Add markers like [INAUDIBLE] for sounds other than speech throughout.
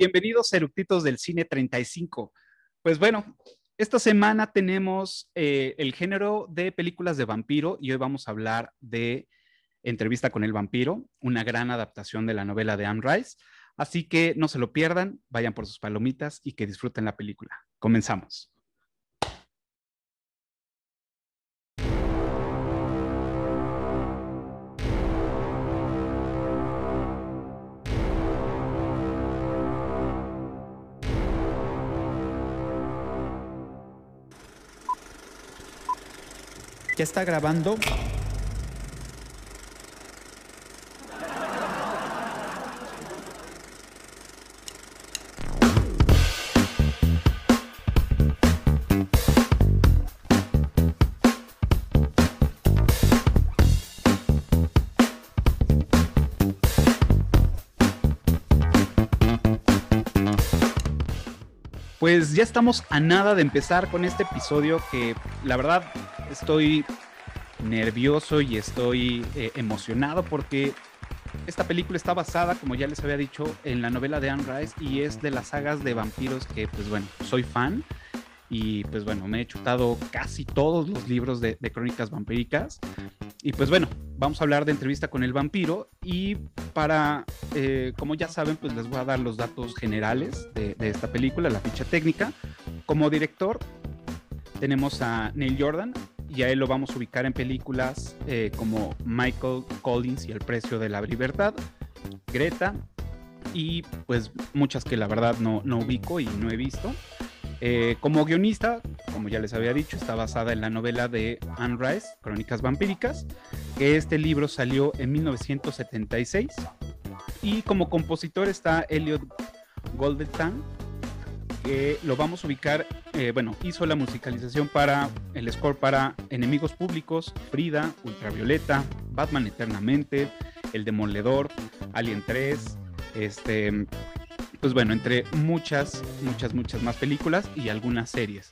Bienvenidos eructitos del Cine 35. Pues bueno, esta semana tenemos eh, el género de películas de vampiro y hoy vamos a hablar de Entrevista con el vampiro, una gran adaptación de la novela de Anne Rice. Así que no se lo pierdan, vayan por sus palomitas y que disfruten la película. Comenzamos. ¿Ya está grabando? Pues ya estamos a nada de empezar con este episodio que la verdad estoy nervioso y estoy eh, emocionado porque esta película está basada, como ya les había dicho, en la novela de Anne Rice y es de las sagas de vampiros que, pues bueno, soy fan y pues bueno, me he chutado casi todos los libros de, crónicas vampíricas. Y pues bueno, vamos a hablar de entrevista con el vampiro y para, eh, como ya saben, pues les voy a dar los datos generales de, de esta película, la ficha técnica. Como director tenemos a Neil Jordan, y a él lo vamos a ubicar en películas eh, como Michael Collins y El precio de la libertad, Greta y pues muchas que la verdad no, no ubico y no he visto. Eh, como guionista, como ya les había dicho, está basada en la novela de Anne Rice, Crónicas Vampíricas, que este libro salió en 1976. Y como compositor está Elliot Goldenthal, que lo vamos a ubicar, eh, bueno, hizo la musicalización para el score para Enemigos Públicos, Frida, Ultravioleta, Batman Eternamente, El Demoledor, Alien 3, este, pues bueno, entre muchas, muchas, muchas más películas y algunas series.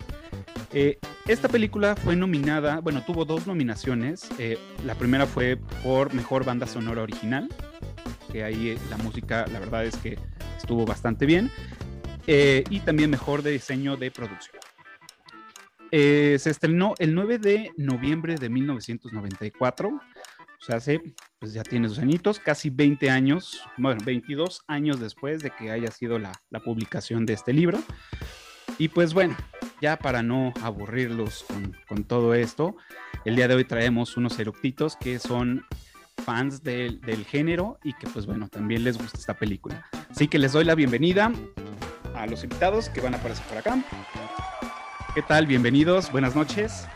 Eh, esta película fue nominada, bueno, tuvo dos nominaciones. Eh, la primera fue por Mejor Banda Sonora Original, que ahí la música, la verdad es que estuvo bastante bien. Eh, y también mejor de diseño de producción. Eh, se estrenó el 9 de noviembre de 1994, o sea, hace, pues ya tiene sus añitos, casi 20 años, bueno, 22 años después de que haya sido la, la publicación de este libro. Y pues bueno, ya para no aburrirlos con, con, todo esto, el día de hoy traemos unos eructitos que son fans del, del género y que pues bueno, también les gusta esta película. Así que les doy la bienvenida a los invitados que van a aparecer por acá. ¿Qué tal? Bienvenidos, buenas noches.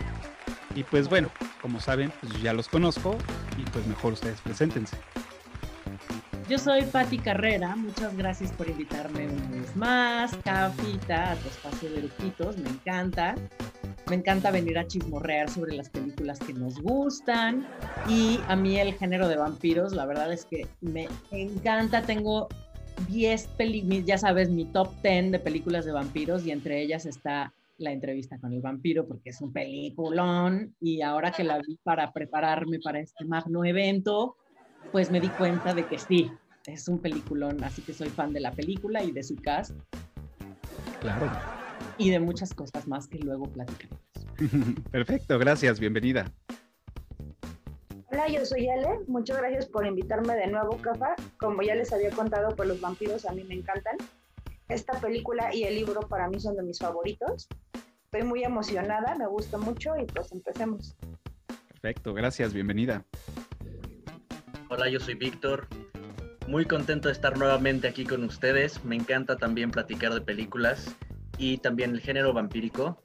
Y pues bueno, como saben, pues ya los conozco y pues mejor ustedes preséntense. Yo soy Patti Carrera, muchas gracias por invitarme una vez más, Cafita, a tu espacio de lujitos, me encanta. Me encanta venir a chismorrear sobre las películas que nos gustan y a mí el género de vampiros, la verdad es que me encanta, tengo 10 películas, ya sabes, mi top 10 de películas de vampiros y entre ellas está la entrevista con el vampiro porque es un peliculón y ahora que la vi para prepararme para este magno evento, pues me di cuenta de que sí, es un peliculón, así que soy fan de la película y de su cast. Claro. Y de muchas cosas más que luego platicaremos. [LAUGHS] Perfecto, gracias, bienvenida. Hola, yo soy Ale. Muchas gracias por invitarme de nuevo, Cafa. Como ya les había contado, pues los vampiros a mí me encantan. Esta película y el libro para mí son de mis favoritos. Estoy muy emocionada, me gusta mucho y pues empecemos. Perfecto, gracias, bienvenida. Hola, yo soy Víctor. Muy contento de estar nuevamente aquí con ustedes. Me encanta también platicar de películas y también el género vampírico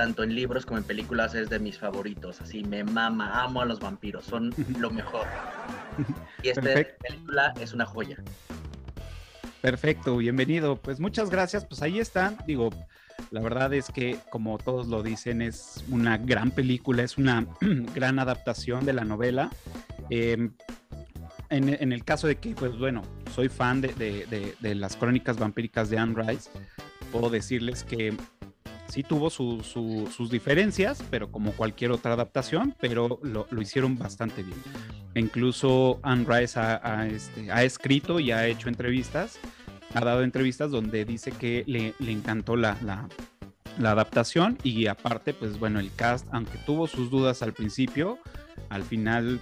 tanto en libros como en películas, es de mis favoritos. Así me mama, amo a los vampiros, son [LAUGHS] lo mejor. Y esta película es una joya. Perfecto, bienvenido. Pues muchas gracias. Pues ahí están. Digo, la verdad es que, como todos lo dicen, es una gran película, es una [CLEARS THROAT] gran adaptación de la novela. Em, en, el caso de que, pues bueno, soy fan de, de, de las crónicas vampíricas de Anne Rice, puedo decirles que sí tuvo sus diferencias, pero como cualquier otra adaptación, pero lo, hicieron bastante bien. incluso Anne Rice ha, este, ha, escrito y ha hecho entrevistas ha dado entrevistas donde dice que le, le encantó la, la, la adaptación y aparte, pues bueno, el cast, aunque tuvo sus dudas al principio, al final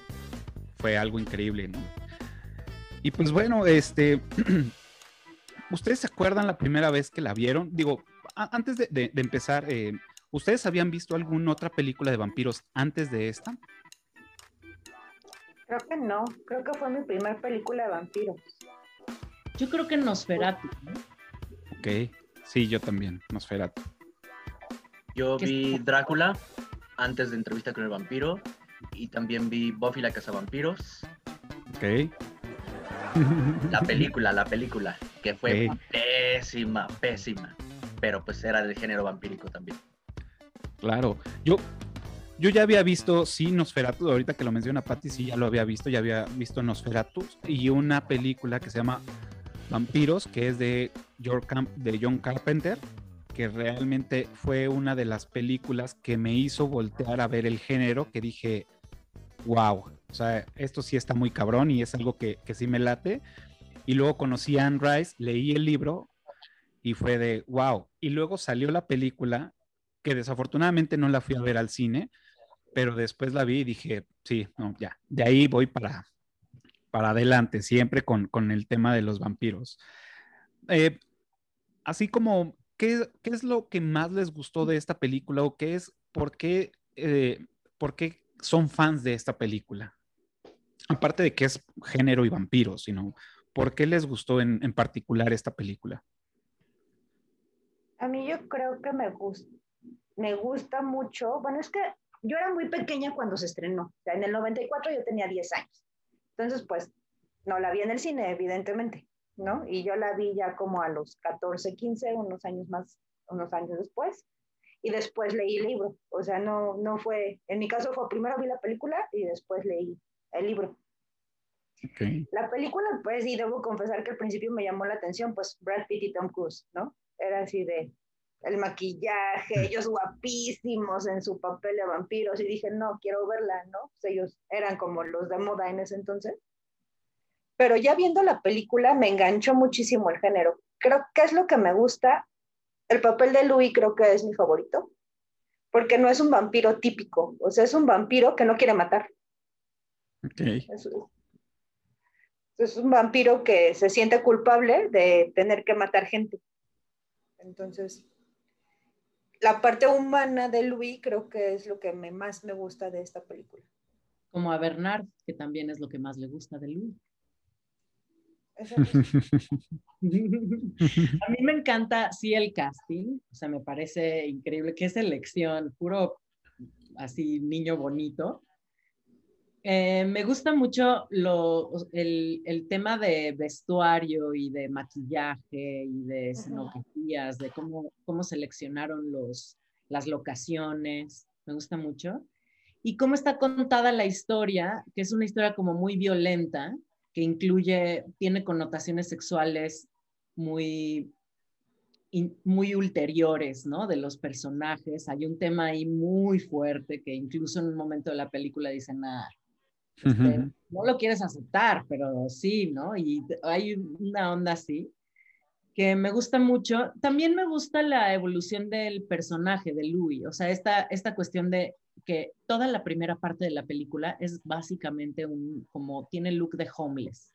fue algo increíble, ¿no? Y pues bueno, este, [CLEARS THROAT] ¿ustedes se acuerdan la primera vez que la vieron? Digo, antes de, de, empezar, eh, ¿ustedes habían visto alguna otra película de vampiros antes de esta? Creo que no, creo que fue mi primera película de vampiros. Yo creo que Nosferatu. ¿no? Ok, sí, yo también, Nosferatu. Yo vi Drácula antes de entrevista con el vampiro y también vi Buffy la Vampiros. Ok. La película, la película, que fue pésima, pésima, pero pues era del género vampírico también. Claro, yo, yo ya había visto, sí, Nosferatu, ahorita que lo menciona Patty, sí, ya lo había visto, ya había visto Nosferatu y una película que se llama Vampiros, que es de, de John Carpenter, que realmente fue una de las películas que me hizo voltear a ver el género, que dije, wow, o sea, esto sí está muy cabrón y es algo que, que sí me late. Y luego conocí a Anne Rice, leí el libro y fue de, wow. Y luego salió la película, que desafortunadamente no la fui a ver al cine, pero después la vi y dije, sí, no, ya, de ahí voy para, para adelante, siempre con, con el tema de los vampiros. Eh, así como ¿qué, es lo que más les gustó de esta película o qué es, por qué, eh, por qué son fans de esta película? Aparte de que es género y vampiros, sino ¿por qué les gustó en, en particular esta película? A mí yo creo que me gusta, me gusta mucho, bueno, es que yo era muy pequeña cuando se estrenó, o sea, en el 94 yo tenía 10 años, entonces pues no la vi en el cine, evidentemente, ¿no? Y yo la vi ya como a los 14, 15, unos años más, unos años después. Y después leí el libro. O sea, no, no fue, en mi caso fue primero vi la película y después leí el libro. La película, pues, y debo confesar que al principio me llamó la atención, pues, Brad Pitt y Tom Cruise, ¿no? Era así de el maquillaje, ellos guapísimos en su papel de vampiros, y dije, no, quiero verla, ¿no? Pues ellos eran como los de moda en ese entonces pero ya viendo la película me enganchó muchísimo el género. Creo que es lo que me gusta. El papel de Louis creo que es mi favorito, porque no es un vampiro típico, o sea, es un vampiro que no quiere matar. Okay. Es, es un vampiro que se siente culpable de tener que matar gente. Entonces, la parte humana de Louis creo que es lo que me, más me gusta de esta película. Como a Bernard, que también es lo que más le gusta de Louis. [LAUGHS] [LAUGHS] a mí me encanta, sí, el casting, o sea, me parece increíble, qué selección, puro así niño bonito. Eh, me gusta mucho lo, el, el, tema de vestuario y de maquillaje y de escenografías, de cómo, cómo seleccionaron los, las locaciones, me gusta mucho. Y cómo está contada la historia, que es una historia como muy violenta, que incluye, tiene connotaciones sexuales muy, muy ulteriores, ¿no? De los personajes. Hay un tema ahí muy fuerte que incluso en un momento de la película dicen, ah, no lo quieres aceptar, pero sí, ¿no? Y hay una onda así que me gusta mucho. También me gusta la evolución del personaje de Louis, o sea, esta, esta cuestión de que toda la primera parte de la película es básicamente un, como tiene look de homeless,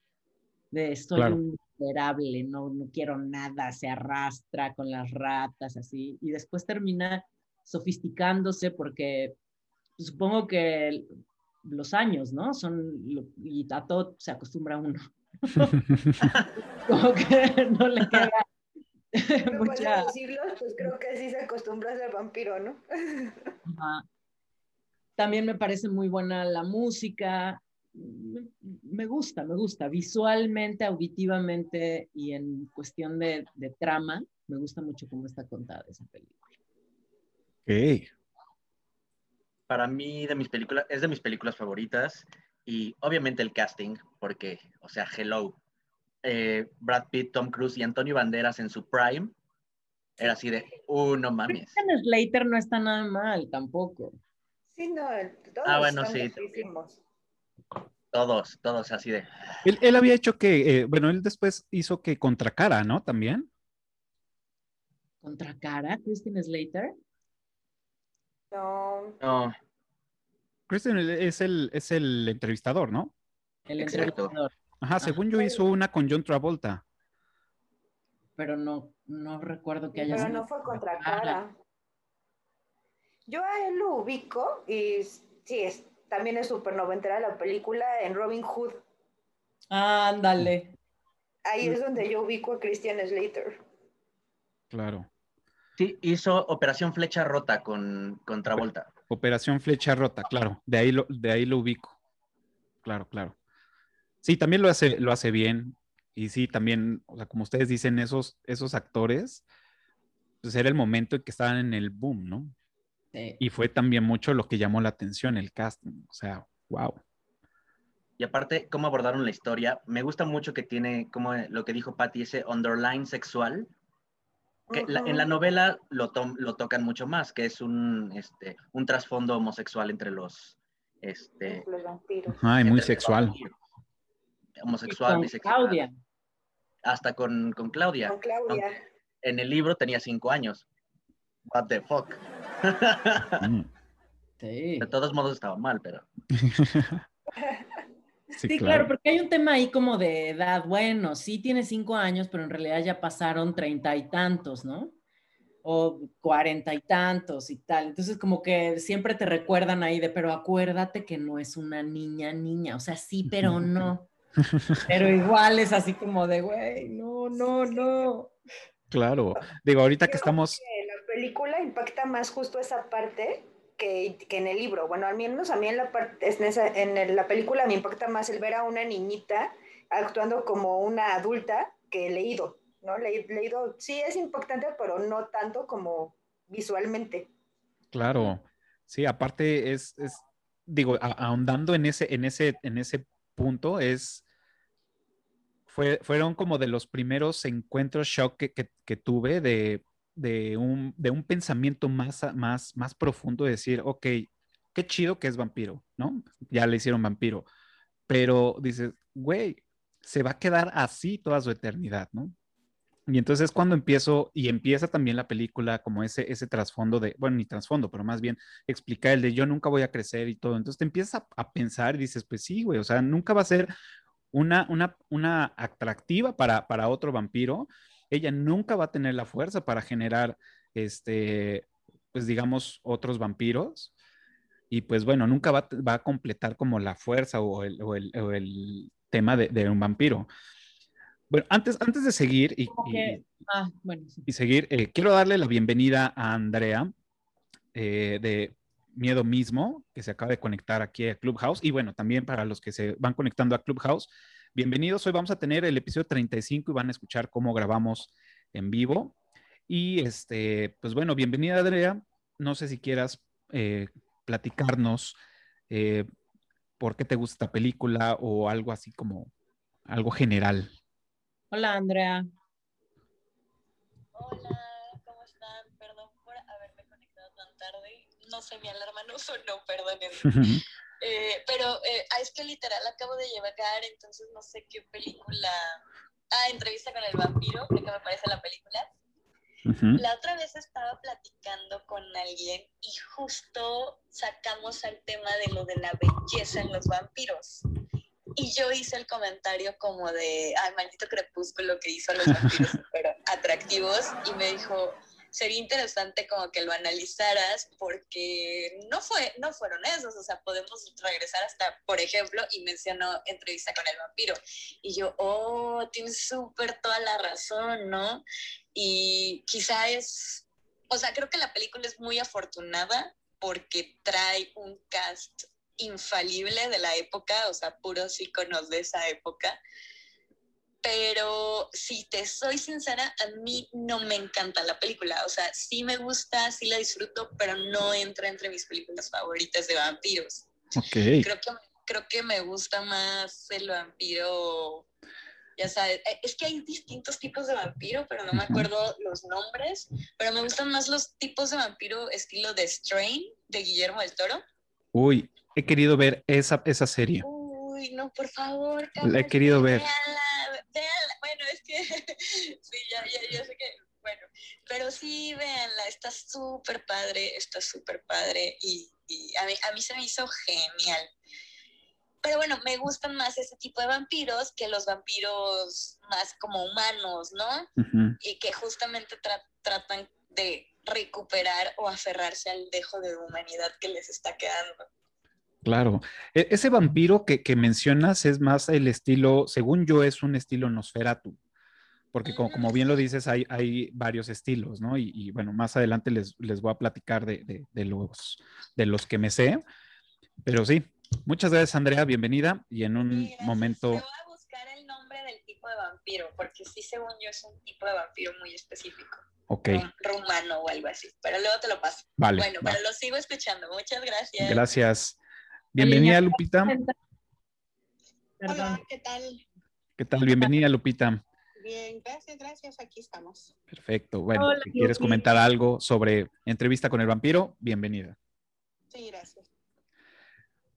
de estoy un miserable, no, no quiero nada, se arrastra con las ratas, así, y después termina sofisticándose porque supongo que los años, ¿no? Son, y a todo se acostumbra uno. [LAUGHS] como que no le queda [LAUGHS] mucha... siglos, pues creo que sí se acostumbra a ser vampiro, ¿no? También me parece muy buena la música. Me gusta, me gusta. Visualmente, auditivamente y en cuestión de, trama, me gusta mucho cómo está contada esa película. Ok. Para mí, de mis películas, es de mis películas favoritas. Y obviamente el casting, porque, o sea, hello. Eh, Brad Pitt, Tom Cruise y Antonio Banderas en su prime. Era así de, uh, no mames. Slater no está nada mal tampoco. Sí, no, todos ah, bueno, sí. Todos, todos así de. Él, él había hecho que, eh, bueno, él después hizo que contra cara, ¿no? También. ¿Contra cara? ¿Christine Slater? No, No, Christian es el, es el entrevistador, ¿no? El Exacto. entrevistador. Ajá, según yo hizo una con John Travolta. Pero no, no recuerdo que haya pero sido no fue contra cara. Yo a él lo ubico y sí, es, también es súper noventera la película en Robin Hood. Ándale. Ahí es donde yo ubico a Christian Slater. Claro. sí, hizo Operación Flecha Rota con, con Travolta. Operación Flecha Rota, claro. De ahí lo, de ahí lo ubico. Claro, claro. Sí, también lo hace, lo hace bien. Y sí, también, o sea, como ustedes dicen, esos, esos actores, pues era el momento en que estaban en el boom, ¿no? Sí. Y fue también mucho lo que llamó la atención, el casting. O sea, wow. Y aparte, cómo abordaron la historia. Me gusta mucho que tiene, como lo que dijo Patty, ese underline sexual. Que la- en la novela lo, to- lo tocan mucho más, que es un, este, un trasfondo homosexual entre los... Este, Los vampiros. Ay, muy sexual. vampiros. Homosexual, con bisexual. Claudia. Hasta con, con Claudia. Con Claudia. En el libro tenía cinco años. What the fuck. Mm. [LAUGHS] Sí. De todos modos estaba mal, pero... [LAUGHS] Sí, Sí, claro. porque hay un tema ahí como de edad. Bueno, sí tiene cinco años, pero en realidad ya pasaron treinta y tantos, ¿no? O cuarenta y tantos y tal. Entonces, como que siempre te recuerdan ahí de, pero acuérdate que no es una niña, niña. O sea, sí, pero no. [LAUGHS] Pero igual es así como de, güey, no, no, no. Claro. Digo, ahorita que estamos, que la película impacta más justo esa parte que, que en el libro. Bueno, al menos a mí en la, parte, en, esa- en la película me impacta más el ver a una niñita actuando como una adulta que he leído, ¿no? Le- leído, sí es impactante, pero no tanto como visualmente. claro. Sí, aparte es, es digo, ahondando en ese, en ese, en ese punto, es, fue, fueron como de los primeros encuentros shock que, que- que tuve de, de un, de un pensamiento más, más, más profundo, de decir, ok, qué chido que es vampiro, ¿no? Ya le hicieron vampiro, pero dices, güey, se va a quedar así toda su eternidad, ¿no? Y entonces cuando empiezo, y empieza también la película como ese, ese trasfondo de, bueno, ni trasfondo, pero más bien explicar el de yo nunca voy a crecer y todo. Entonces te empiezas a, a pensar y dices, pues sí, güey, o sea, nunca va a ser una, una, una atractiva para, para otro vampiro. Ella nunca va a tener la fuerza para generar, este, pues digamos, otros vampiros. Y pues bueno, nunca va, a- va a completar como la fuerza o el, o el, o el tema de, de un vampiro. Bueno, antes, antes de seguir y, Ah, bueno, sí. y seguir, eh, quiero darle la bienvenida a Andrea eh, de Miedo Mismo, que se acaba de conectar aquí a Clubhouse. Y bueno, también para los que se van conectando a Clubhouse, bienvenidos. Hoy vamos a tener el episodio 35 y van a escuchar cómo grabamos en vivo. Y este, pues bueno, bienvenida Andrea. No sé si quieras eh, platicarnos eh, por qué te gusta esta película o algo así como algo general. Hola, Andrea. Hola, ¿cómo están? Perdón por haberme conectado tan tarde. No sé, mi alarma no sonó, perdonen. [LAUGHS] Eh, pero eh, ah, es que literal acabo de llegar, entonces no sé qué película. Ah, entrevista con el vampiro, creo que me parece la película. La otra vez estaba platicando con alguien y justo sacamos al tema de lo de la belleza en los vampiros. Y yo hice el comentario como de, ay, maldito crepúsculo que hizo a los vampiros [LAUGHS] súper atractivos. Y me dijo, sería interesante como que lo analizaras porque no, fue, no fueron esos. O sea, podemos regresar hasta, por ejemplo, y mencionó entrevista con el vampiro. Y yo, oh, tienes súper toda la razón, ¿no? Y quizá es, o sea, creo que la película es muy afortunada porque trae un cast infalible de la época, o sea, puros íconos de esa época. Pero si te soy sincera, a mí no me encanta la película. O sea, sí me gusta, sí la disfruto, pero no entra entre mis películas favoritas de vampiros. Ok. Creo que, creo que me gusta más el vampiro, ya sabes, eh, es que hay distintos tipos de vampiro, pero no me acuerdo los nombres, pero me gustan más los tipos de vampiro estilo de Strain, de Guillermo del Toro. Uy, he querido ver esa, esa serie. Uy, Uy, no, por favor. La he querido ver. Véanla, véanla. Bueno, es que [LAUGHS] sí, ya, ya, ya sé que, bueno, pero sí, véanla, está súper padre, está súper padre y, y a, mí, a mí se me hizo genial. Pero bueno, me gustan más ese tipo de vampiros que los vampiros más como humanos, ¿no? Y que justamente tra- tratan de recuperar o aferrarse al dejo de humanidad que les está quedando. Claro. E- ese vampiro que, que mencionas es más el estilo, según yo, es un estilo Nosferatu. Porque como, como bien lo dices, hay, hay varios estilos, ¿no? Y, y, bueno, más adelante les, les voy a platicar de, de- de los, de los que me sé. Pero sí, muchas gracias, Andrea, bienvenida. Y en un Sí, momento, Te voy a buscar el nombre del tipo de vampiro, porque sí, según yo, es un tipo de vampiro muy específico. ok, rum- Rumano o algo así. Pero luego te lo paso. vale. bueno, pero lo sigo escuchando. Muchas gracias. Gracias. Bienvenida, Lupita. Perdón. Hola, ¿qué tal? ¿Qué tal? Bienvenida, Lupita. Bien, gracias, gracias, aquí estamos. Perfecto. Bueno, Hola, si quieres comentar algo sobre entrevista con el vampiro, bienvenida. Sí, gracias.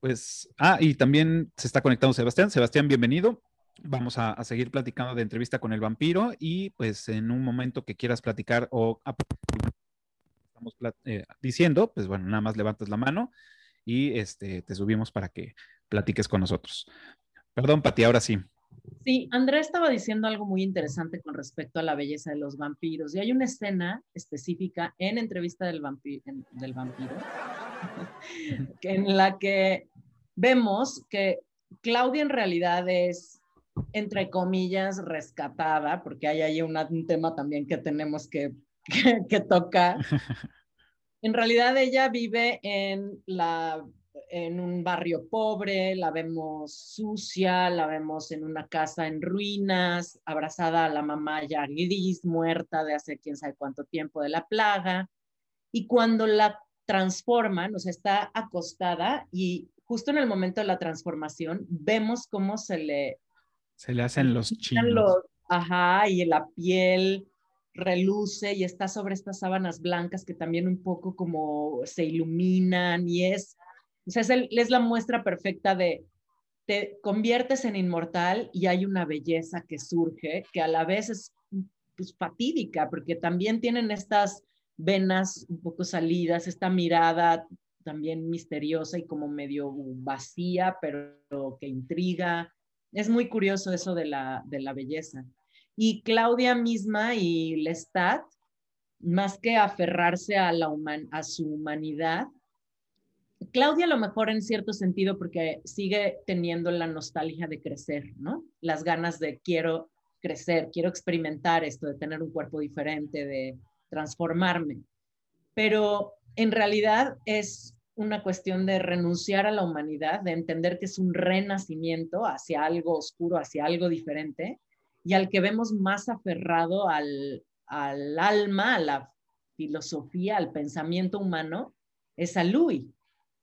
Pues, ah, y también se está conectando Sebastián. Sebastián, bienvenido. Vamos a, a seguir platicando de entrevista con el vampiro y pues en un momento que quieras platicar o estamos plat- eh, diciendo, pues bueno, nada más levantas la mano y este, te subimos para que platiques con nosotros. Perdón, Pati, ahora sí. Sí, Andrea estaba diciendo algo muy interesante con respecto a la belleza de los vampiros. Y hay una escena específica en entrevista del, en- del vampiro [LAUGHS] en la que vemos que Claudia en realidad es, entre comillas, rescatada, porque hay ahí una- un tema también que tenemos que, [LAUGHS] que, que tocar. [LAUGHS] En realidad ella vive en la en un barrio pobre, la vemos sucia, la vemos en una casa en ruinas, abrazada a la mamá ya gris, muerta de hace quién sabe cuánto tiempo de la plaga. Y cuando la transforman, o sea, está acostada y justo en el momento de la transformación vemos cómo se le Se le hacen los chinos. los- ajá, y la piel reluce y está sobre estas sábanas blancas que también un poco como se iluminan y es, o sea, es, la muestra perfecta de te conviertes en inmortal y hay una belleza que surge que a la vez es pues, fatídica porque también tienen estas venas un poco salidas, esta mirada también misteriosa y como medio vacía, pero que intriga. Es muy curioso eso de la, de la belleza. Y Claudia misma y Lestat, más que aferrarse a, la human, a su humanidad, Claudia a lo mejor en cierto sentido porque sigue teniendo la nostalgia de crecer, ¿no? Las ganas de quiero crecer, quiero experimentar esto, de tener un cuerpo diferente, de transformarme. Pero en realidad es una cuestión de renunciar a la humanidad, de entender que es un renacimiento hacia algo oscuro, hacia algo diferente, y al que vemos más aferrado al, al alma, a la filosofía, al pensamiento humano, es a Louis.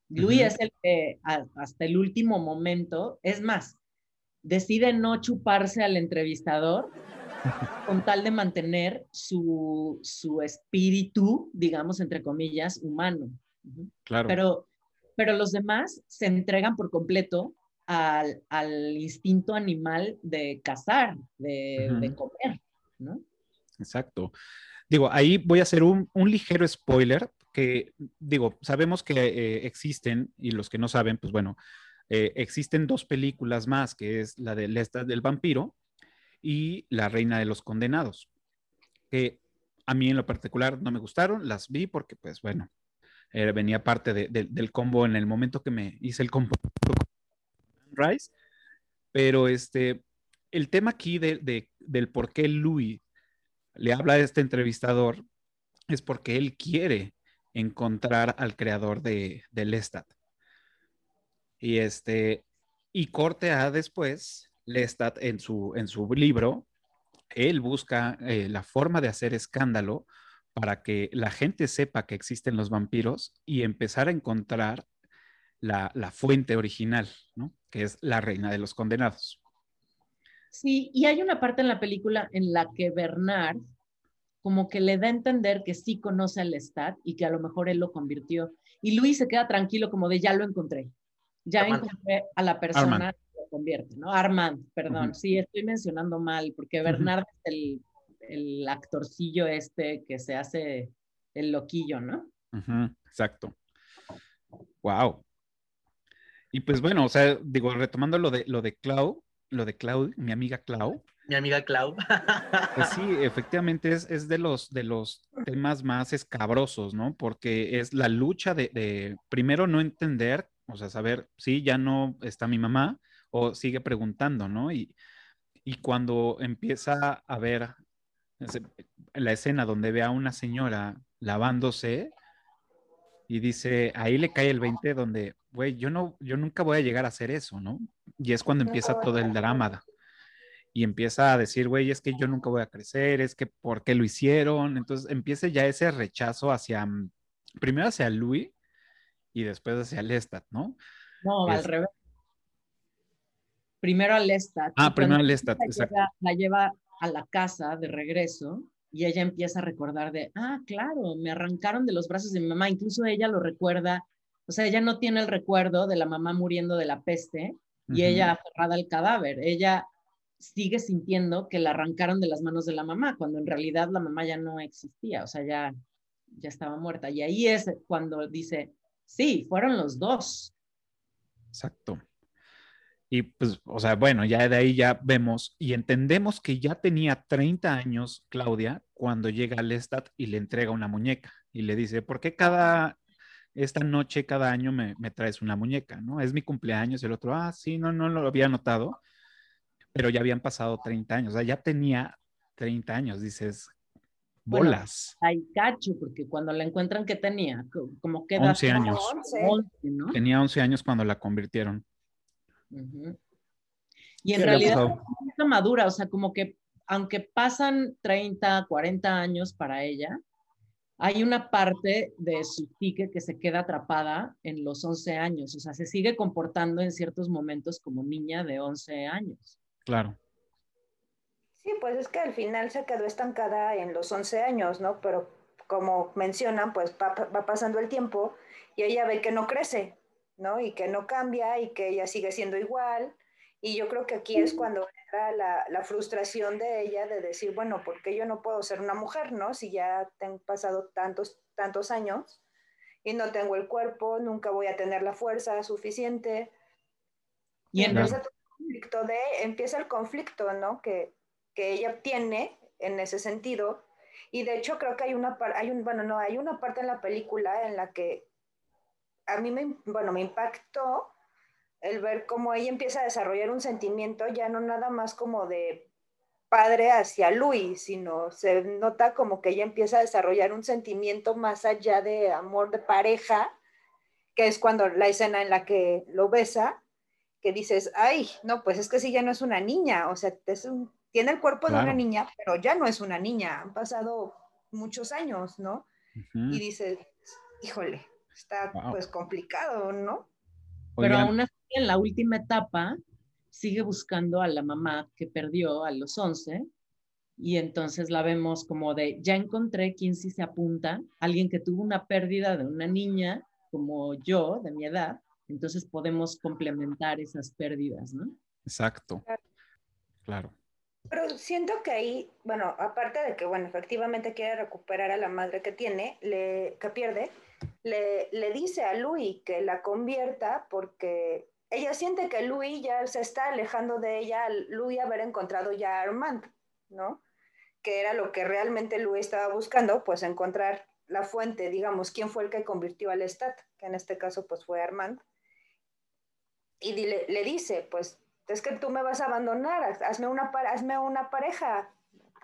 Louis Ujú. es el que hasta el último momento, es más, decide no chuparse al entrevistador [LAUGHS] con tal de mantener su, su espíritu, digamos, entre comillas, humano. Claro. Pero, pero los demás se entregan por completo al, al instinto animal de cazar, de, comer, ¿no? Exacto. Digo, ahí voy a hacer un, un ligero spoiler, que digo, sabemos que eh, existen, y los que no saben, pues bueno, eh, existen dos películas más, que es la de Lestat del vampiro y La Reina de los Condenados, que a mí en lo particular no me gustaron, las vi porque pues bueno, eh, venía parte de- de- del combo en el momento que me hice el combo Rice, pero este, el tema aquí de, de- del por qué Louis le habla a este entrevistador es porque él quiere encontrar al creador de, de Lestat. Y este, y corte a después, Lestat en su, en su libro, él busca eh, la forma de hacer escándalo para que la gente sepa que existen los vampiros y empezar a encontrar la, la fuente original, ¿no? Que es la reina de los condenados. Sí, y hay una parte en la película en la que Bernard como que le da a entender que sí conoce al Lestat y que a lo mejor él lo convirtió. Y Luis se queda tranquilo como de ya lo encontré. Ya Armand. encontré a la persona Armand. convierte, ¿no? Armand, perdón, Ujú. sí, estoy mencionando mal, porque. Bernard es el, el actorcillo este que se hace el loquillo, ¿no? Ujú, exacto. Wow. Y pues bueno, o sea, digo, retomando lo de lo de Clau, lo de Clau, mi amiga Clau, Mi amiga Clau. [LAUGHS] pues sí, efectivamente es, es de los de los temas más escabrosos, ¿no? Porque es la lucha de, de primero no entender, o sea, saber, sí, ya no está mi mamá, o sigue preguntando, ¿no? Y, y cuando empieza a ver la escena donde ve a una señora lavándose y dice, ahí le cae el 20 donde, güey, yo no, yo nunca voy a llegar a hacer eso, ¿no? Y es cuando empieza todo el drama. Y empieza a decir, güey, es que yo nunca voy a crecer, es que ¿por qué lo hicieron? Entonces empieza ya ese rechazo hacia, mm, primero hacia Louis y después hacia Lestat, ¿no? No, Es- al revés. Primero a Lestat. Ah, primero a Lestat, la exacto. lleva, la lleva a la casa de regreso y ella empieza a recordar de, ah, claro, me arrancaron de los brazos de mi mamá, incluso ella lo recuerda, o sea, ella no tiene el recuerdo de la mamá muriendo de la peste y Ujú. ella aferrada al cadáver, ella sigue sintiendo que la arrancaron de las manos de la mamá, cuando en realidad la mamá ya no existía, o sea, ya, ya estaba muerta. Y ahí es cuando dice, sí, fueron los dos. Exacto. Y pues, o sea, bueno, ya de ahí ya vemos y entendemos que ya tenía 30 años Claudia cuando llega Lestat y le entrega una muñeca y le dice, ¿por qué cada, esta noche, cada año me, me traes una muñeca? ¿No? Es mi cumpleaños y el otro, ah, sí, no, no lo había notado, pero ya habían pasado 30 años, o sea, ya tenía 30 años, dices, Bueno, bolas, Hay cacho, porque cuando la encuentran, ¿qué tenía? Co- Como que edad 11 tenía? años. 11. 11, ¿no? tenía 11 años cuando la convirtieron. Y en ¿Qué le realidad está madura, o sea, como que aunque pasan 30, 40 años para ella, hay una parte de su psique que se queda atrapada en los 11 años, o sea, se sigue comportando en ciertos momentos como niña de 11 años. Claro, Sí, pues es que al final se quedó estancada en los 11 años, ¿no? Pero como mencionan, pues va, va pasando el tiempo y ella ve que no crece, ¿no? Y que no cambia y que ella sigue siendo igual. Y yo creo que aquí es cuando entra la, la frustración de ella de decir, bueno, ¿por qué yo no puedo ser una mujer, ¿no? Si ya han pasado tantos, tantos años y no tengo el cuerpo, nunca voy a tener la fuerza suficiente. Y en empieza, el conflicto de, empieza el conflicto, ¿no? Que, que ella tiene en ese sentido. Y de hecho creo que hay una, hay un, bueno, no, hay una parte en la película en la que a mí me, bueno, me impactó el ver cómo ella empieza a desarrollar un sentimiento ya no nada más como de padre hacia Louis, sino se nota como que ella empieza a desarrollar un sentimiento más allá de amor de pareja, que es cuando la escena en la que lo besa, que dices, ay, no, pues es que sí, ya no es una niña, o sea, es un- tiene el cuerpo de una niña, pero ya no es una niña, han pasado muchos años, ¿no? Y dices, híjole, está Wow. pues complicado, ¿no? Pero aún así, en la última etapa, sigue buscando a la mamá que perdió a los 11 y entonces la vemos como de, ya encontré quién sí se apunta, alguien que tuvo una pérdida de una niña como yo, de mi edad, entonces podemos complementar esas pérdidas, ¿no? exacto. Claro. Pero siento que ahí, bueno, aparte de que, bueno, efectivamente quiere recuperar a la madre que tiene, le, que pierde, le, le dice a Louis que la convierta porque ella siente que Louis ya se está alejando de ella, Louis haber encontrado ya a Armand, ¿no? Que era lo que realmente Louis estaba buscando, pues encontrar la fuente, digamos, quién fue el que convirtió al Stat, que en este caso pues fue Armand. Y le dice, pues es que tú me vas a abandonar, hazme una, hazme una pareja,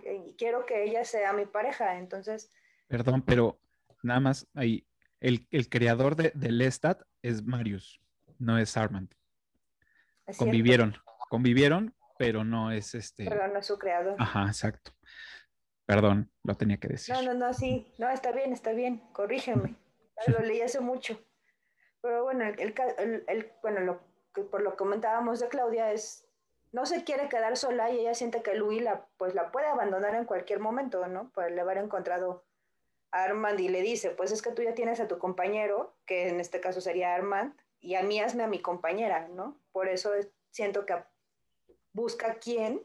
y quiero que ella sea mi pareja, entonces, Perdón, pero nada más ahí. El, el creador de, de Lestat es Marius, no es Armand. Es cierto, Convivieron, convivieron, pero no es este. pero no es su creador. Ajá, exacto. Perdón, lo tenía que decir. No, no, no, sí, no, está bien, está bien, corrígeme, lo leí hace mucho. Pero bueno, el, el el- bueno, lo que por lo que comentábamos de Claudia es, no se quiere quedar sola y ella siente que Louis la, pues la puede abandonar en cualquier momento, ¿no? Por el haber encontrado a Armand y le dice, pues es que tú ya tienes a tu compañero, que en este caso sería Armand, y a mí hazme a mi compañera, ¿no? Por eso es- siento que busca quién,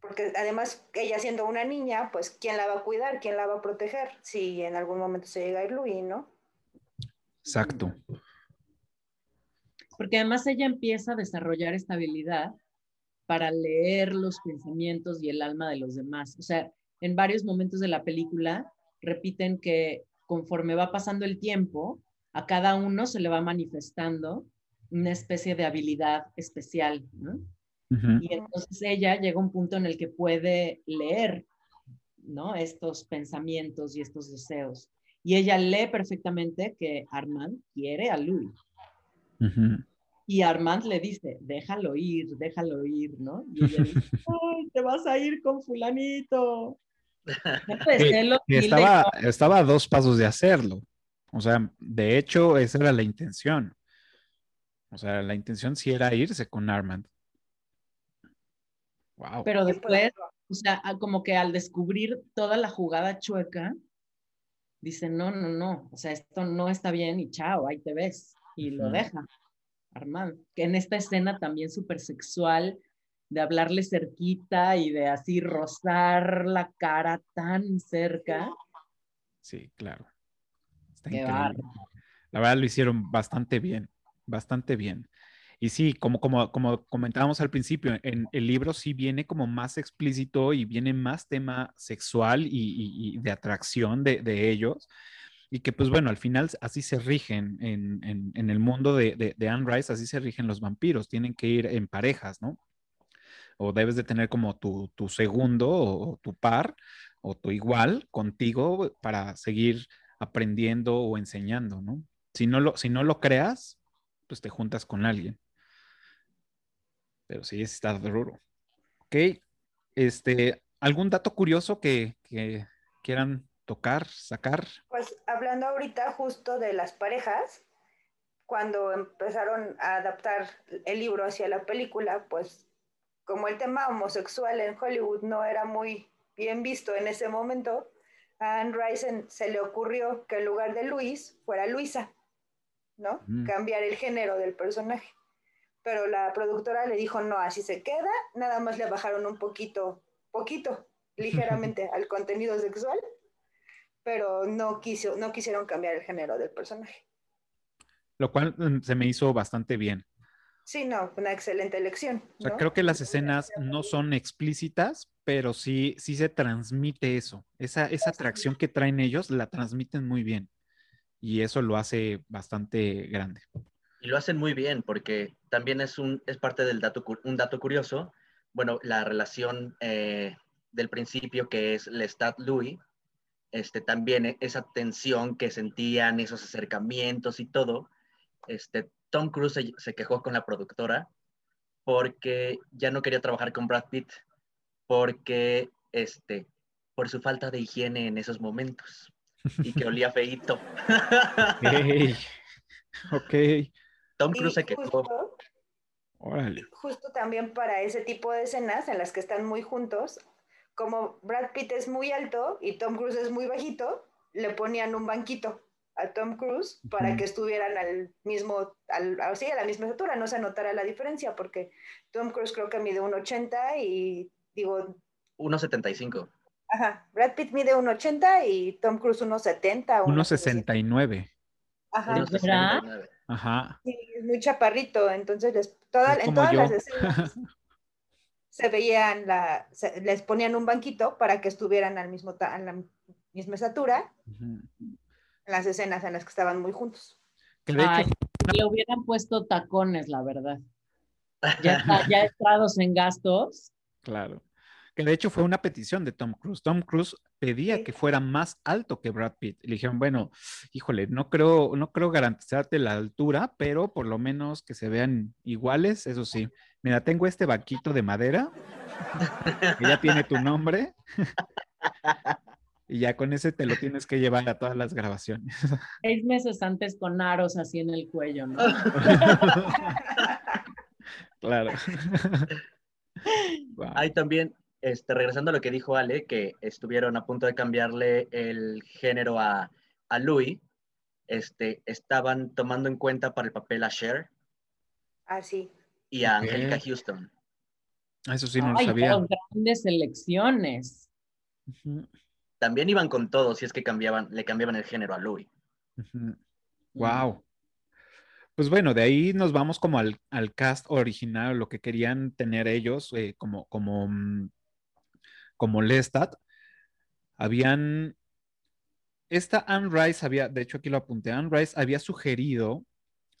porque además ella siendo una niña, pues quién la va a cuidar, quién la va a proteger, si en algún momento se llega a ir Louis, ¿no? Exacto. Porque además ella empieza a desarrollar esta habilidad para leer los pensamientos y el alma de los demás. O sea, en varios momentos de la película repiten que conforme va pasando el tiempo, a cada uno se le va manifestando una especie de habilidad especial, ¿no? Y entonces ella llega a un punto en el que puede leer, ¿no? Estos pensamientos y estos deseos. Y ella lee perfectamente que Armand quiere a Louis. Y Armand le dice, déjalo ir, déjalo ir, ¿no? Y ella dice, [LAUGHS] Ay, te vas a ir con fulanito. [LAUGHS] estaba, estaba a dos pasos de hacerlo. O sea, de hecho, esa era la intención. O sea, la intención sí era irse con Armand. Wow. Pero después, o sea, como que al descubrir toda la jugada chueca, dice, no, no, no, o sea, esto no está bien y chao, ahí te ves. Y lo deja. Armand, que en esta escena también súper sexual, de hablarle cerquita y de así rozar la cara tan cerca. Sí, claro. La verdad lo hicieron bastante bien, bastante bien. Y sí, como, como, como comentábamos al principio, en el libro sí viene como más explícito y viene más tema sexual y, de atracción de, de ellos y que pues bueno, al final así se rigen en, el mundo de, de, Anne Rice, así se rigen los vampiros, tienen que ir en parejas, ¿no? O debes de tener como tu, segundo o, tu par o tu igual contigo para seguir aprendiendo o enseñando, ¿no? Si no lo, si no lo creas, pues te juntas con alguien. Pero sí, está duro. Ok, este, ¿algún dato curioso que, que quieran tocar, sacar? Pues hablando ahorita justo de las parejas, cuando empezaron a adaptar el libro hacia la película, pues como el tema homosexual en Hollywood no era muy bien visto en ese momento, a Anne Rice se le ocurrió que en lugar de Luis fuera Luisa, ¿no? Mm. Cambiar el género del personaje. Pero la productora le dijo, no, así se queda, nada más le bajaron un poquito, poquito, [LAUGHS] ligeramente al contenido sexual pero no, quiso, no quisieron cambiar el género del personaje. Lo cual mm, se me hizo bastante bien. Sí, no, una excelente elección. creo que las escenas no son explícitas, pero sí, sí se transmite eso. Esa, esa atracción que traen ellos la transmiten muy bien. Y eso lo hace bastante grande. Y lo hacen muy bien, porque también es, un, es parte del dato, un dato curioso. Bueno, la relación eh, del principio que es Lestat Louis, este, también e, esa tensión que sentían, esos acercamientos y todo, este, Tom Cruise se, quejó con la productora porque ya no quería trabajar con Brad Pitt, porque, este, por su falta de higiene en esos momentos y que olía feito. [LAUGHS] ok. Tom Cruise se quejó. Justo también para ese tipo de escenas en las que están muy juntos, como Brad Pitt es muy alto y Tom Cruise es muy bajito, le ponían un banquito a Tom Cruise para que estuvieran al mismo, al, a la misma altura, no se notara la diferencia, porque Tom Cruise creo que mide 1,80 y digo... 1,75. Ajá, Brad Pitt mide 1,80 y Tom Cruise 1,70. 1,69. Ajá. Ajá. Sí, es muy chaparrito, entonces les, en todas las escenas [LAUGHS] se veían, la, les ponían un banquito para que estuvieran al mismo a la misma estatura en las escenas en las que estaban muy juntos. le hubieran puesto tacones, la verdad. Ya, ya entrados en gastos. Claro. Que de hecho fue una petición de Tom Cruise. Tom Cruise pedía que fuera más alto que Brad Pitt. Le dijeron, bueno, híjole, no creo, no creo garantizarte la altura, pero por lo menos que se vean iguales, eso sí. Mira, tengo este banquito de madera, que ya tiene tu nombre. Y ya con ese te lo tienes que llevar a todas las grabaciones. [LAUGHS] Seis meses antes con aros así en el cuello, ¿no? [LAUGHS] claro. Hay también, este, regresando a lo que dijo Ale, que estuvieron a punto de cambiarle el género a, a Louis, este, estaban tomando en cuenta para el papel a Cher. Ah, sí. y a Ok. Angelica Houston. Eso sí no Ay, lo sabía. grandes elecciones. También iban con todo si es que cambiaban, le cambiaban el género a Louis. Wow. Pues bueno, de ahí nos vamos como al, al cast original, lo que querían tener ellos eh, como, como, mm, como Lestat. Habían, esta Anne Rice había, de hecho aquí lo apunté, Anne Rice había sugerido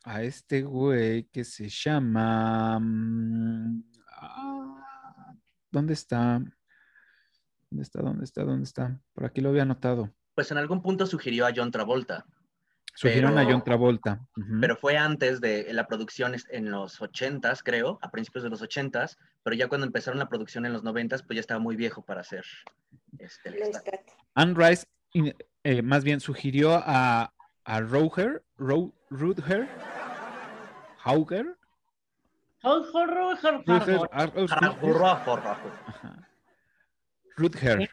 a este güey que se llama, mm, ah, ¿dónde está? ¿Dónde está? ¿Dónde está? ¿Dónde está? Por aquí lo había anotado. Pues en algún punto sugirió a John Travolta, Sugirieron a John Travolta. ujú. pero fue antes de la producción es- en los 80s, creo, a principios de los 80s, pero ya cuando empezaron la producción en los 90s, pues ya estaba muy viejo para hacer este. Anne Rice, in- eh, más bien, sugirió a, a Roger, Ro, Rutger, Hauger, Rutger, Jorge. Ar- Rutger.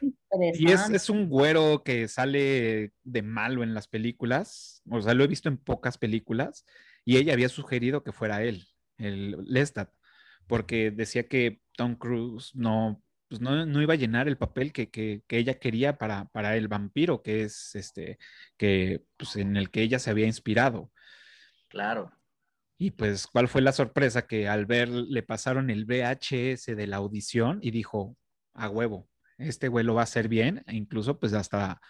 Y es, es un güero que sale de malo en las películas, o sea, lo he visto en pocas películas, y ella había sugerido que fuera él, el Lestat, porque decía que Tom Cruise no, pues no, no iba a llenar el papel que, que- que ella quería para, para el vampiro, que es este, que, pues, en el que ella se había inspirado. Claro. Y pues, ¿cuál fue la sorpresa? Que al ver, le pasaron el VHS de la audición y dijo, a huevo, este güey lo va a hacer bien. E incluso, pues, hasta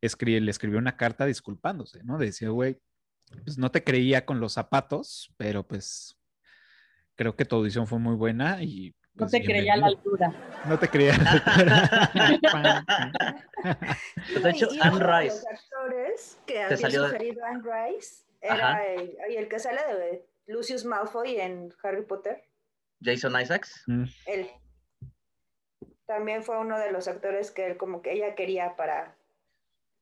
le escribió una carta disculpándose, ¿no? Decía, güey, pues no te creía con los zapatos, pero pues creo que tu audición fue muy buena y... No pues, te creía a la bienvenido". altura. No te creía. a la altura. [LAUGHS] De hecho, Anne uno de Rice. Los actores que había salió de- sugerido Anne Rice era el, y el que sale de Lucius Malfoy en Harry Potter. Jason Isaacs. Mm, Él también fue uno de los actores que él como que ella quería para,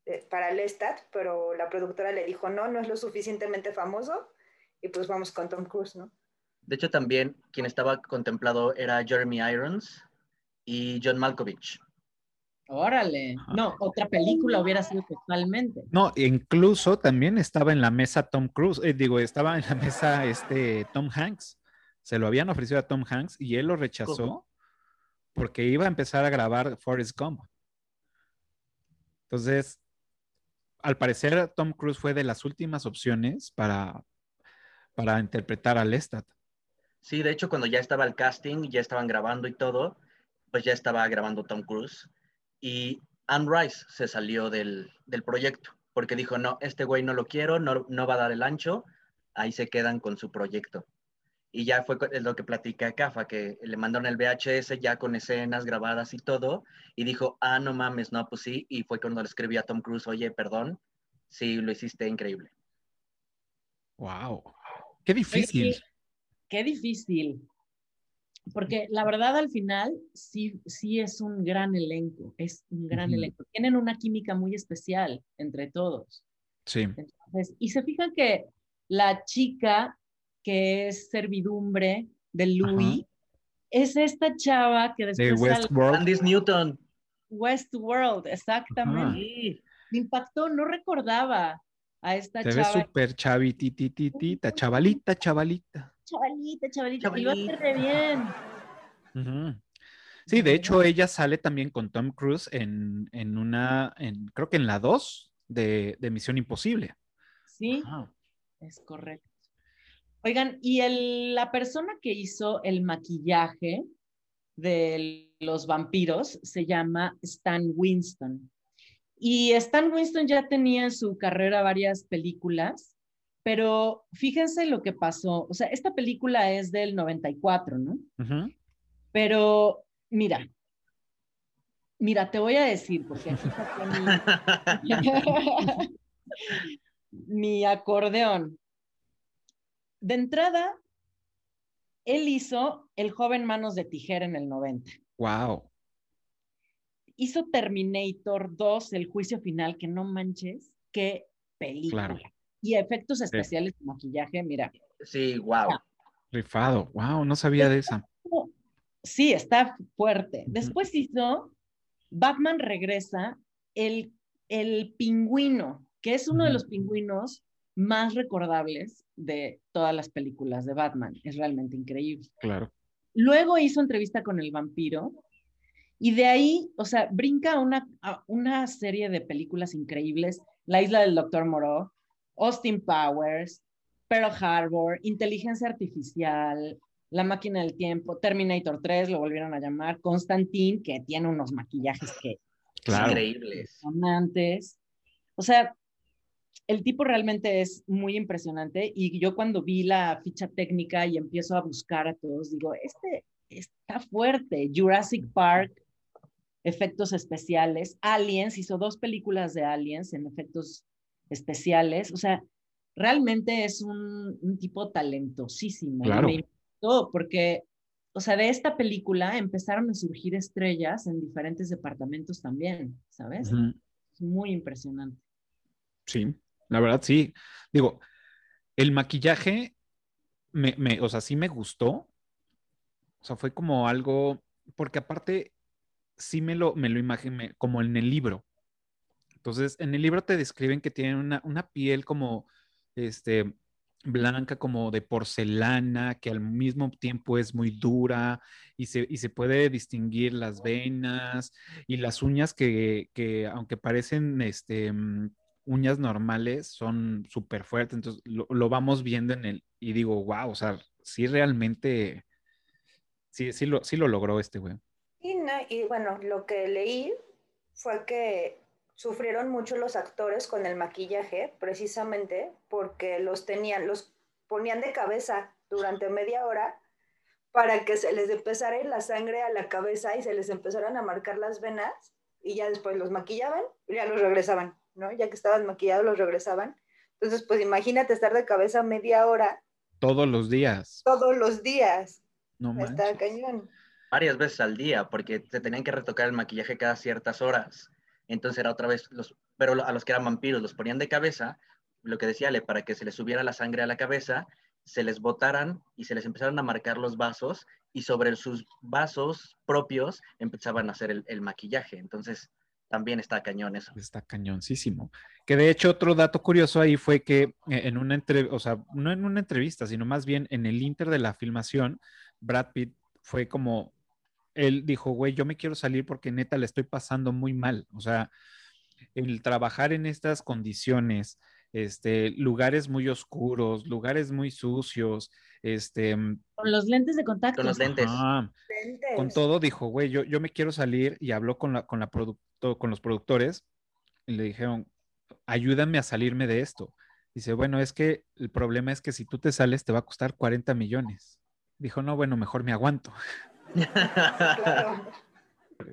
eh, para Lestat, pero la productora le dijo no, no es lo suficientemente famoso y pues vamos con Tom Cruise, ¿no? De hecho, también quien estaba contemplado era Jeremy Irons y John Malkovich. Órale. No, otra película hubiera sido totalmente. No, incluso también estaba en la mesa Tom Cruise, eh, digo, estaba en la mesa este Tom Hanks. Se lo habían ofrecido a Tom Hanks y él lo rechazó ¿Cómo? Porque iba a empezar a grabar Forrest Gump. Entonces, al parecer, Tom Cruise fue de las últimas opciones para, para interpretar a Lestat. Sí, de hecho, cuando ya estaba el casting, ya estaban grabando y todo, pues ya estaba grabando Tom Cruise. Y Anne Rice se salió del, del proyecto porque dijo, no, este güey no lo quiero, no, no va a dar el ancho, ahí se quedan con su proyecto. Y ya fue lo que platica Cafa, que le mandaron el VHS ya con escenas grabadas y todo, y dijo, ah, no mames, no, pues sí, y fue cuando le escribí a Tom Cruise, oye, perdón, sí, lo hiciste increíble. Wow. Qué difícil. Qué difícil. Porque la verdad al final sí, sí es un gran elenco, es un gran elenco. Tienen una química muy especial entre todos. Sí. Entonces, y se fijan que la chica que es servidumbre de Louis es esta chava que De después sale Westworld. Andis Newton. Westworld, exactamente. Me impactó, no recordaba a esta Se ve chava. súper chavitititita, chavalita, chavalita. Chavalita, chavalita, y lo hace Chavalita. re bien. Sí, de hecho ella sale también con Tom Cruise en, en una, en, creo que en la 2 de, de Misión Imposible. Sí, Ajá. es correcto. Oigan, y el- la persona que hizo el maquillaje de los vampiros se llama Stan Winston. Y Stan Winston ya tenía en su carrera varias películas, pero fíjense lo que pasó. O sea, esta película es del 94, ¿no? Ujú. Pero mira, mira, te voy a decir, porque aquí está [LAUGHS] mi, [LAUGHS] mi acordeón. De entrada, él hizo El joven manos de tijera en el 90. Wow. Hizo Terminator 2, El juicio final, que no manches, qué película. Claro. Y efectos especiales de maquillaje, mira. Sí, wow. Rifado. Wow, no sabía de esa. Sí, está fuerte. Después hizo Batman regresa, el, el pingüino, que es uno de los pingüinos más recordables de todas las películas de Batman. Es realmente increíble. Claro. Luego hizo entrevista con el vampiro y de ahí, o sea, brinca a una, una serie de películas increíbles. La isla del Doctor Moreau, Austin Powers, Pearl Harbor, Inteligencia Artificial, La Máquina del Tiempo, Terminator 3, lo volvieron a llamar, Constantine, que tiene unos maquillajes que Claro. Increíbles. impresionantes. O sea, el tipo realmente es muy impresionante y yo cuando vi la ficha técnica y empiezo a buscar a todos, digo, este está fuerte. Jurassic Park, efectos especiales. Aliens, hizo dos películas de Aliens en efectos especiales. O sea, realmente es un, un tipo talentosísimo. Claro. Me impactó porque, o sea, de esta película empezaron a surgir estrellas en diferentes departamentos también, ¿sabes? Es muy impresionante. Sí, la verdad sí. Digo, el maquillaje, me, me- o sea, sí me gustó. O sea, fue como algo, porque aparte, sí me lo, me lo imaginé como en el libro. Entonces, en el libro te describen que tienen una, una piel como, este, blanca, como de porcelana, que al mismo tiempo es muy dura y se, y se puede distinguir las venas y las uñas que, que aunque parecen, este, mm, uñas normales, son súper fuertes. Entonces, lo, lo vamos viendo en el, y digo, wow, o sea, sí realmente, sí, sí lo, sí lo logró este güey. Y, no- y bueno, lo que leí fue que sufrieron mucho los actores con el maquillaje, precisamente porque los tenían, los ponían de cabeza durante media hora para que se les empezara la sangre a la cabeza y se les empezaran a marcar las venas y ya después los maquillaban y ya los regresaban, ¿no? Ya que estaban maquillados los regresaban. Entonces, pues imagínate estar de cabeza media hora Todos los días. todos los días. No Está cañón. varias veces al día, porque se tenían que retocar el maquillaje cada ciertas horas. Entonces era otra vez, los, pero a los que eran vampiros los ponían de cabeza, lo que decía Ale, para que se les subiera la sangre a la cabeza, se les botaran y se les empezaron a marcar los vasos y sobre sus vasos propios empezaban a hacer el, el maquillaje. Entonces también está cañón eso. Está cañoncísimo. Que de hecho otro dato curioso ahí fue que eh, en una entrevista, o sea, no en una entrevista, sino más bien en el inter de la filmación, Brad Pitt fue como, él dijo, güey, yo me quiero salir porque neta le estoy pasando muy mal. O sea, el trabajar en estas condiciones, este, lugares muy oscuros, lugares muy sucios, este, Con los lentes de contacto. Con los lentes. ah, Lentes. con todo dijo, güey, yo, yo me quiero salir y habló con, la, con, la producto, con los productores y le dijeron, ayúdame a salirme de esto. Dice, bueno, es que el problema es que si tú te sales te va a costar 40 millones. Dijo, no, bueno, mejor me aguanto. [LAUGHS] Claro.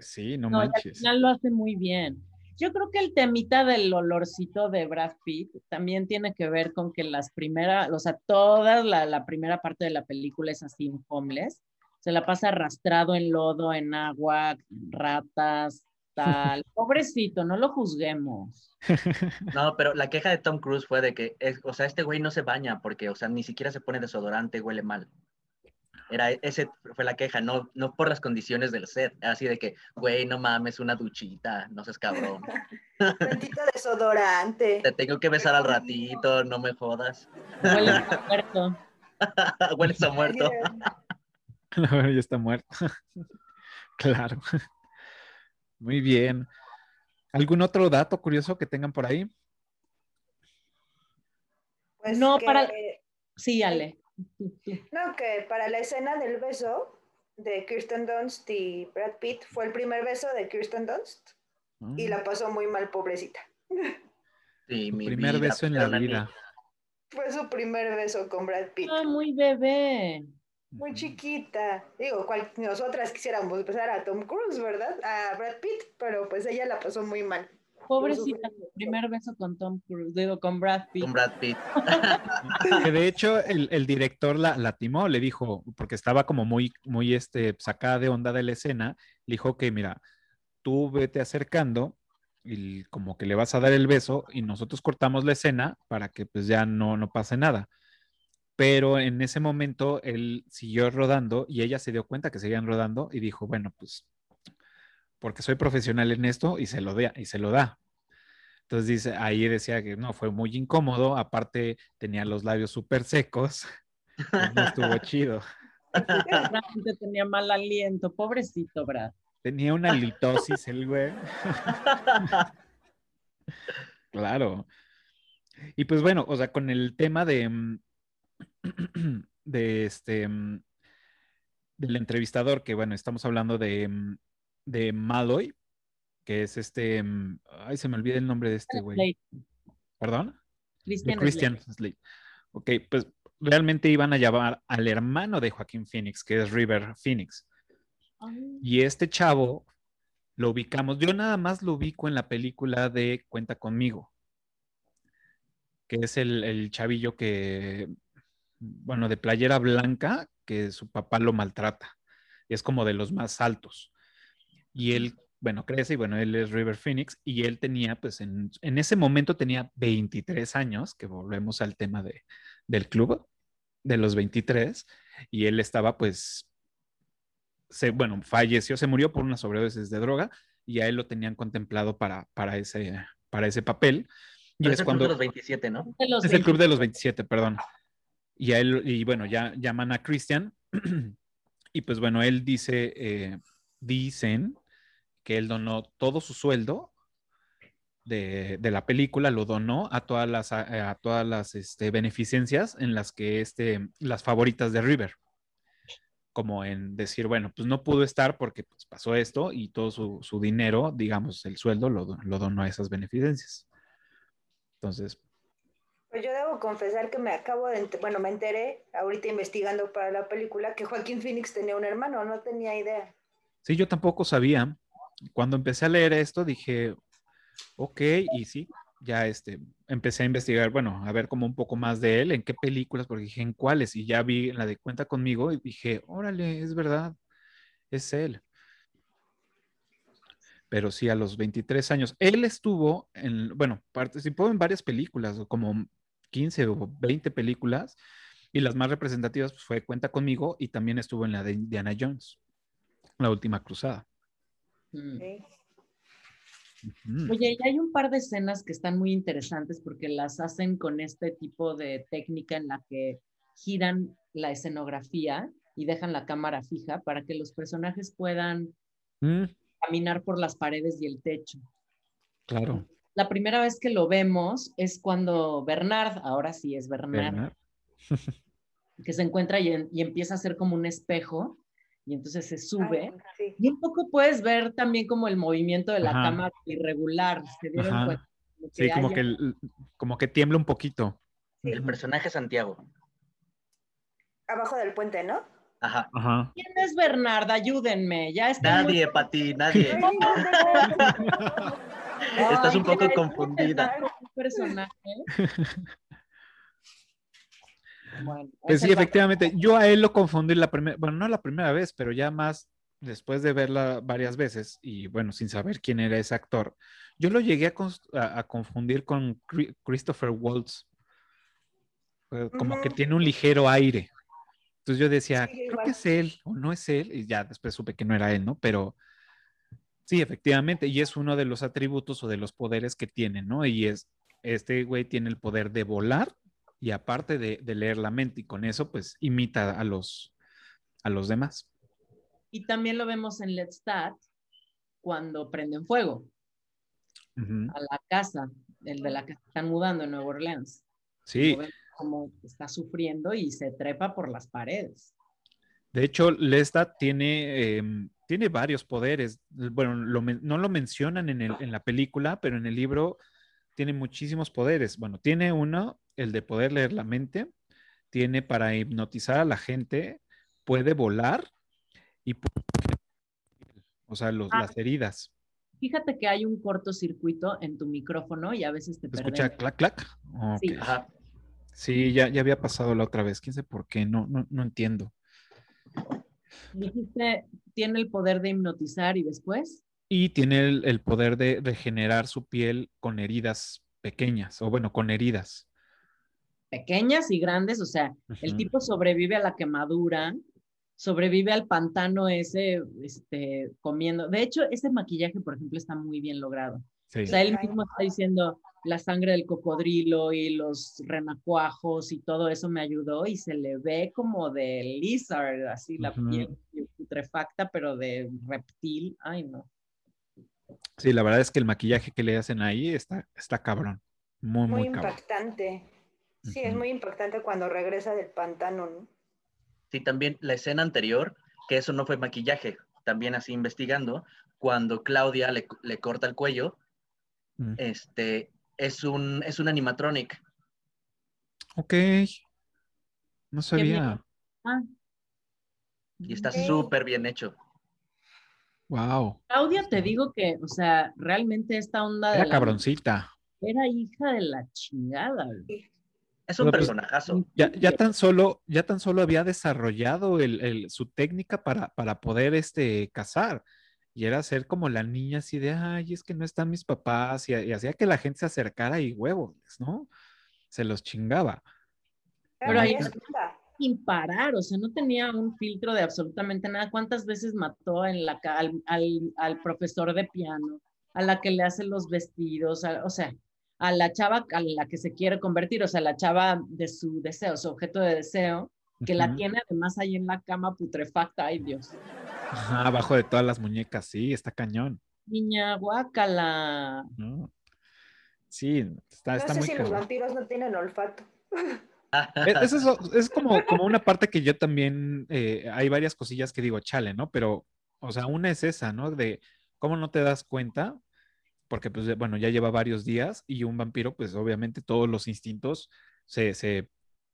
Sí, no, No, manches. final lo hace muy bien. Yo creo que el temita del olorcito de Brad Pitt también tiene que ver con que las primeras, o sea, toda la, la primera parte de la película es así, un homeless. Se la pasa arrastrado en lodo, en agua, ratas, tal. [LAUGHS] Pobrecito, no lo juzguemos. [LAUGHS] No, pero la queja de Tom Cruise fue de que, es- o sea, este güey no se baña porque, o sea, ni siquiera se pone desodorante, huele mal. Era, ese fue la queja, no, no por las condiciones del set. Era así de que, güey, no mames, una duchita, no seas cabrón. [LAUGHS] Bendito desodorante. Te tengo que besar al ratito, no me jodas. Huele a [LAUGHS] muerto. Hueles a muerto. Ahora [LAUGHS] ya está muerto. claro. Muy bien. ¿Algún otro dato curioso que tengan por ahí? Pues No, que- para- Sí, Ale. [LAUGHS] No, que para la escena del beso de Kirsten Dunst y Brad Pitt fue el primer beso de Kirsten Dunst y la pasó muy mal, pobrecita. Sí, mi primer vida, beso en la vida. Fue su primer beso con Brad Pitt. Ah, muy bebé. Muy chiquita. Digo, cual, nosotras quisiéramos besar a Tom Cruise, ¿verdad? A Brad Pitt, pero pues ella la pasó muy mal. Pobrecita, primer beso con Tom Cruise, digo, con Brad Pitt. Con Brad Pitt. [LAUGHS] Que de hecho el, el director la, la timó, le dijo, porque estaba como muy, muy este, sacada de onda de la escena, le dijo que mira, tú vete acercando y como que le vas a dar el beso y nosotros cortamos la escena para que pues ya no, no pase nada. Pero en ese momento él siguió rodando y ella se dio cuenta que seguían rodando y dijo, bueno, pues porque soy profesional en esto y se lo da, y se lo da. Entonces dice, ahí decía que no, fue muy incómodo, aparte tenía los labios súper secos, [LAUGHS] pues no estuvo [LAUGHS] chido. Realmente tenía mal aliento, pobrecito, Brad. Tenía una litosis el güey. [LAUGHS] claro. Y pues bueno, o sea, con el tema de, mm, [CLEARS THROAT] de este, mm, del entrevistador, que bueno, estamos hablando de, mm, de Malloy, que es este, mm, ay, se me olvida el nombre de este güey. ¿Perdón? Christian Christian Slade. Slade. Ok, pues realmente iban a llamar al hermano de Joaquín Phoenix, que es River Phoenix. Ah, Y este chavo lo ubicamos, yo nada más lo ubico en la película de Cuenta conmigo, que es el, el chavillo que, bueno, de playera blanca, que su papá lo maltrata. Y es como de los más altos. Y él, bueno, crece y bueno, él es River Phoenix y él tenía, pues en, en ese momento tenía 23 años, que volvemos al tema de, del club, de los 23, y él estaba pues se, bueno, falleció, se murió por una sobredosis de droga y a él lo tenían contemplado para, para, ese, para ese papel. Y Pero es es el club cuando de los 27, ¿no? de los es el club de los 27. 27, perdón. Y a él, y bueno, ya llaman a Christian [CLEARS THROAT] y pues bueno, él dice, eh, dicen que él donó todo su sueldo de, de la película, lo donó a todas las, a, a todas las este, beneficencias en las que este, las favoritas de River como en decir, bueno, pues no pudo estar porque pues, pasó esto y todo su, su dinero, digamos, el sueldo lo, lo donó a esas beneficencias. Entonces, Pues yo debo confesar que me acabo de, bueno, me enteré ahorita investigando para la película que Joaquín Phoenix tenía un hermano, no tenía idea. sí, yo tampoco sabía. Cuando empecé a leer esto, dije, ok, y sí, ya este, empecé a investigar, bueno, a ver como un poco más de él, en qué películas, porque dije, en cuáles, y ya vi la de Cuenta conmigo y dije, órale, es verdad, es él. Pero sí, a los 23 años. Él estuvo en, bueno, participó en varias películas, como 15 o 20 películas, y las más representativas fue Cuenta conmigo y también estuvo en la de Indiana Jones, La Última Cruzada. Mm. Oye, y hay un par de escenas que están muy interesantes porque las hacen con este tipo de técnica en la que giran la escenografía y dejan la cámara fija para que los personajes puedan Mm, caminar por las paredes y el techo. claro. La primera vez que lo vemos es cuando Bernard, ahora sí es Bernard, Bernard. que se encuentra y, en- y empieza a hacer como un espejo y entonces se sube. Ah, sí. Y un poco puedes ver también como el movimiento de la Ajá. cámara irregular. ¿Se dieron Ajá. cuenta? Como Sí, como que, el- como que tiembla un poquito. El personaje Santiago. Abajo del puente, ¿no? Ajá. Ajá. ¿Quién es Bernard? Ayúdenme. Ya está. muy- Nadie, Pati, nadie. [LAUGHS] Estás un poco confundida. un personaje. Bueno, Pues sí, va- efectivamente. Yo a él lo confundí la primera, bueno, no la primera vez, pero ya más después de verla varias veces y bueno, sin saber quién era ese actor, yo lo llegué a, cons- a- a confundir con Cri- Christopher Waltz. Como que tiene un ligero aire. Entonces yo decía, Sí, creo igual. que es él o no es él, y ya después supe que no era él, ¿no? Pero sí, efectivamente, y es uno de los atributos o de los poderes que tiene, ¿no? Y es, este güey tiene el poder de volar y aparte de, de leer la mente, y con eso, pues imita a los, a los demás. Y también lo vemos en Let's Start cuando prenden fuego a la casa, el de la que están mudando en Nueva Orleans. Sí, como está sufriendo y se trepa por las paredes. de hecho, Lestat tiene, em, tiene varios poderes. Bueno, lo no lo mencionan en, el- en la película, pero en el libro tiene muchísimos poderes. Bueno, tiene uno, el de poder leer la mente, tiene para hipnotizar a la gente, puede volar y pu- o sea, los- Ah. las heridas. Fíjate que hay un cortocircuito en tu micrófono y a veces te ¿Se escucha clac, clac? Sí. Ajá. Sí, ya, ya había pasado la otra vez. ¿Quién sabe por qué? No, no, no entiendo. Dijiste, tiene el poder de hipnotizar y después. Y tiene el, el poder de regenerar su piel con heridas pequeñas, o bueno, con heridas. pequeñas y grandes, o sea, el tipo sobrevive a la quemadura, sobrevive al pantano ese, este, comiendo. De hecho, ese maquillaje, por ejemplo, está muy bien logrado. Sí. O sea, él mismo está diciendo la sangre del cocodrilo y los renacuajos y todo eso me ayudó y se le ve como de lizard, así la piel putrefacta, pero de reptil. Ay, no. Sí, la verdad es que el maquillaje que le hacen ahí está, está cabrón. Muy, Muy muy cabrón. impactante. Sí, es muy impactante cuando regresa del pantano, ¿no? Sí, también la escena anterior, que eso no fue maquillaje, también así investigando, cuando Claudia le, le corta el cuello, Mm. este, es un, es un animatronic. Ok. No sabía. Ah. Y está súper bien hecho. Wow. Claudia, te digo que, o sea, realmente esta onda de Era la- cabroncita. era hija de la chingada. güey. Es un Pero, pues, personajazo. Ya, ya tan solo, ya tan solo había desarrollado el- el- su técnica para, para poder este, cazar. Y era ser como la niña así de, ay, es que no están mis papás. Y, y hacía que la gente se acercara y huevos, ¿no? Se los chingaba. Pero ahí-. Sin parar, o sea, no tenía un filtro de absolutamente nada. ¿Cuántas veces mató en la, ca- al, al- al profesor de piano, a la que le hace los vestidos, a- o sea, a la chava a la que se quiere convertir, o sea, la chava de su deseo, su objeto de deseo, que la tiene además ahí en la cama putrefacta, ay Dios. Ajá, abajo de todas las muñecas, sí, está cañón. Niña, guácala. ¿no? Sí, está, No está sé muy si los vampiros no tienen olfato. [LAUGHS] Es, es eso, es como, como una parte que yo también, eh, hay varias cosillas que digo, chale, ¿no? Pero, o sea, una es esa, ¿no? De cómo no te das cuenta, porque, pues, bueno, ya lleva varios días y un vampiro, pues, obviamente todos los instintos se, se,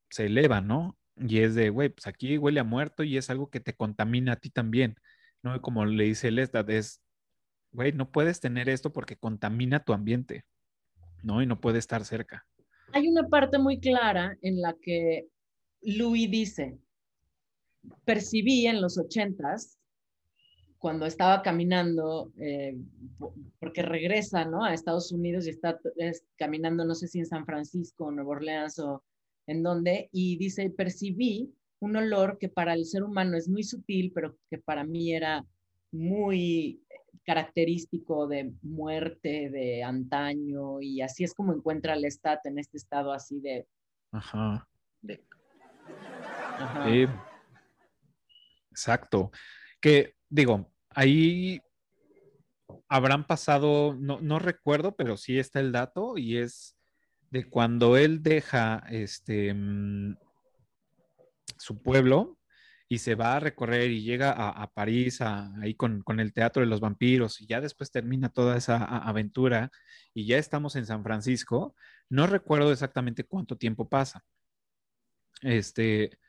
se elevan, ¿no? Y es de, güey, pues aquí huele a muerto y es algo que te contamina a ti también, ¿no? Como le dice Lestat, es, güey, no puedes tener esto porque contamina tu ambiente, ¿no? Y no puede estar cerca. Hay una parte muy clara en la que Louis dice, percibí en los ochentas, cuando estaba caminando, eh, po- porque regresa ¿no? a Estados Unidos y está es, caminando, no sé si en San Francisco, Nueva Orleans o en dónde, y dice, percibí un olor que para el ser humano es muy sutil, pero que para mí era muy característico de muerte, de antaño, y así es como encuentra el Lestat en este estado así de... Ajá. De- ajá. Sí. Exacto. Que digo, ahí habrán pasado, no, no recuerdo, pero sí está el dato y es de cuando él deja este mm, su pueblo y se va a recorrer y llega a, París ahí con, con el Teatro de los Vampiros y ya después termina toda esa aventura y ya estamos en San Francisco. No recuerdo exactamente cuánto tiempo pasa. Este,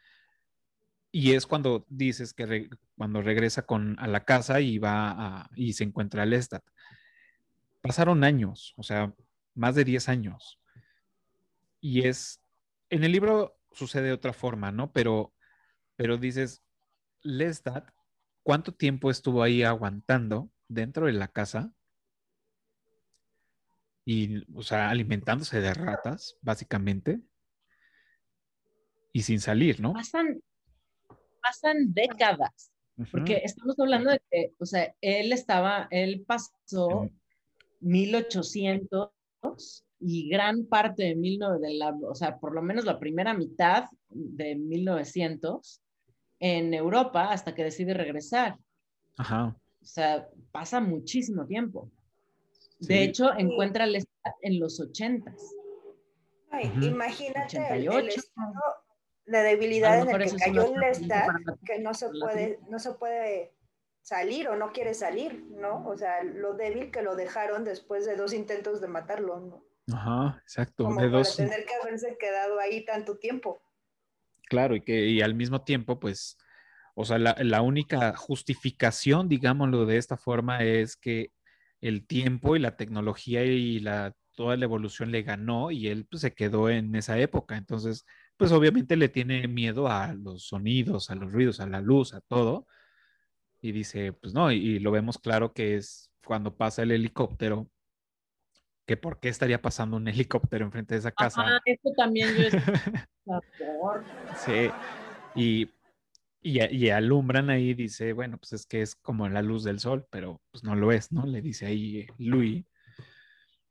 y es cuando dices que cuando regresa con, a la casa y va y se encuentra a Lestat. Pasaron años, o sea, más de 10 años. Y es, en el libro sucede de otra forma, ¿no? Pero, pero dices, Lestat, ¿cuánto tiempo estuvo ahí aguantando dentro de la casa? Y, o sea, alimentándose de ratas, básicamente. Y sin salir, ¿no? Pasan, pasan décadas. Porque estamos hablando de que, o sea, él estaba, él pasó 1800 y gran parte de 1900, de la, o sea, por lo menos la primera mitad de 1900 en Europa hasta que decide regresar. Ajá. O sea, pasa muchísimo tiempo. Sí. De hecho, encuentra el estado en los 80s. Ay, Ujú. Imagínate el, el 88. estado de debilidad en el que cayó Lestat, que no se puede, no se puede salir o no quiere salir, ¿no? O sea, lo débil que lo dejaron después de dos intentos de matarlo, ¿no? Ajá, exacto. Como de para dos, tener que haberse quedado ahí tanto tiempo. Claro, y que y al mismo tiempo, pues, o sea, la, la única justificación, digámoslo de esta forma, es que el tiempo y la tecnología y la toda la evolución le ganó y él pues, se quedó en esa época. Entonces, pues obviamente le tiene miedo a los sonidos, a los ruidos, a la luz, a todo. Y dice, pues no, y, y lo vemos claro que es cuando pasa el helicóptero, que por qué estaría pasando un [LAUGHS] helicóptero enfrente de esa casa. Ajá, esto también yo [LAUGHS] Sí, y, y, y alumbran ahí, dice, bueno, pues es que es como la luz del sol, pero pues no lo es, ¿no? Le dice ahí Louis.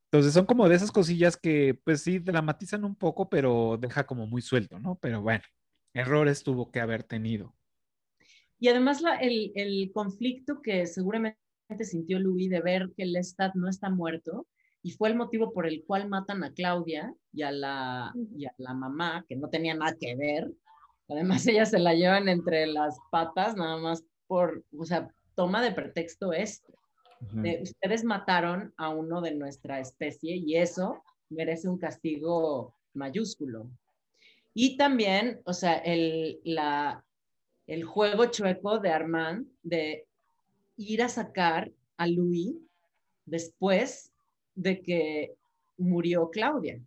Entonces son como de esas cosillas que pues sí dramatizan un poco, pero deja como muy suelto, ¿no? Pero bueno, errores tuvo que haber tenido. Y además la, el, el, conflicto que seguramente sintió Louis de ver que Lestat no está muerto y fue el motivo por el cual matan a Claudia y a la, y a la mamá, que no tenía nada que ver. Además, [LAUGHS] ellas se la llevan entre las patas, nada más por, o sea, toma de pretexto esto. De, ustedes mataron a uno de nuestra especie y eso merece un castigo mayúsculo. Y también, o sea, el, la, el juego chueco de Armand de ir a sacar a Louis después de que murió Claudia.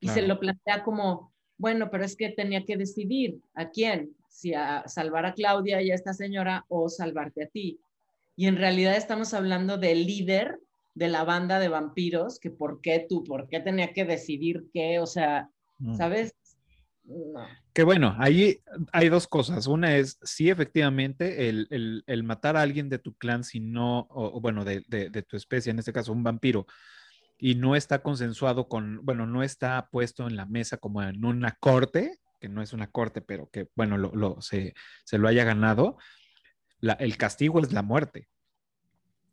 Y claro. se lo plantea como, bueno, pero es que tenía que decidir a quién, si a salvar a Claudia y a esta señora o salvarte a ti. Y en realidad estamos hablando del líder de la banda de vampiros, que por qué tú, por qué tenía que decidir qué, o sea, mm. ¿sabes? Que bueno, ahí hay dos cosas. Una es, sí, efectivamente, el, el, matar a alguien de tu clan, si no, o, bueno, de, de, tu especie, en este caso un vampiro, y no está consensuado con, bueno, no está puesto en la mesa como en una corte, que no es una corte, pero que, bueno, lo, lo se, se, lo haya ganado, el castigo es la muerte.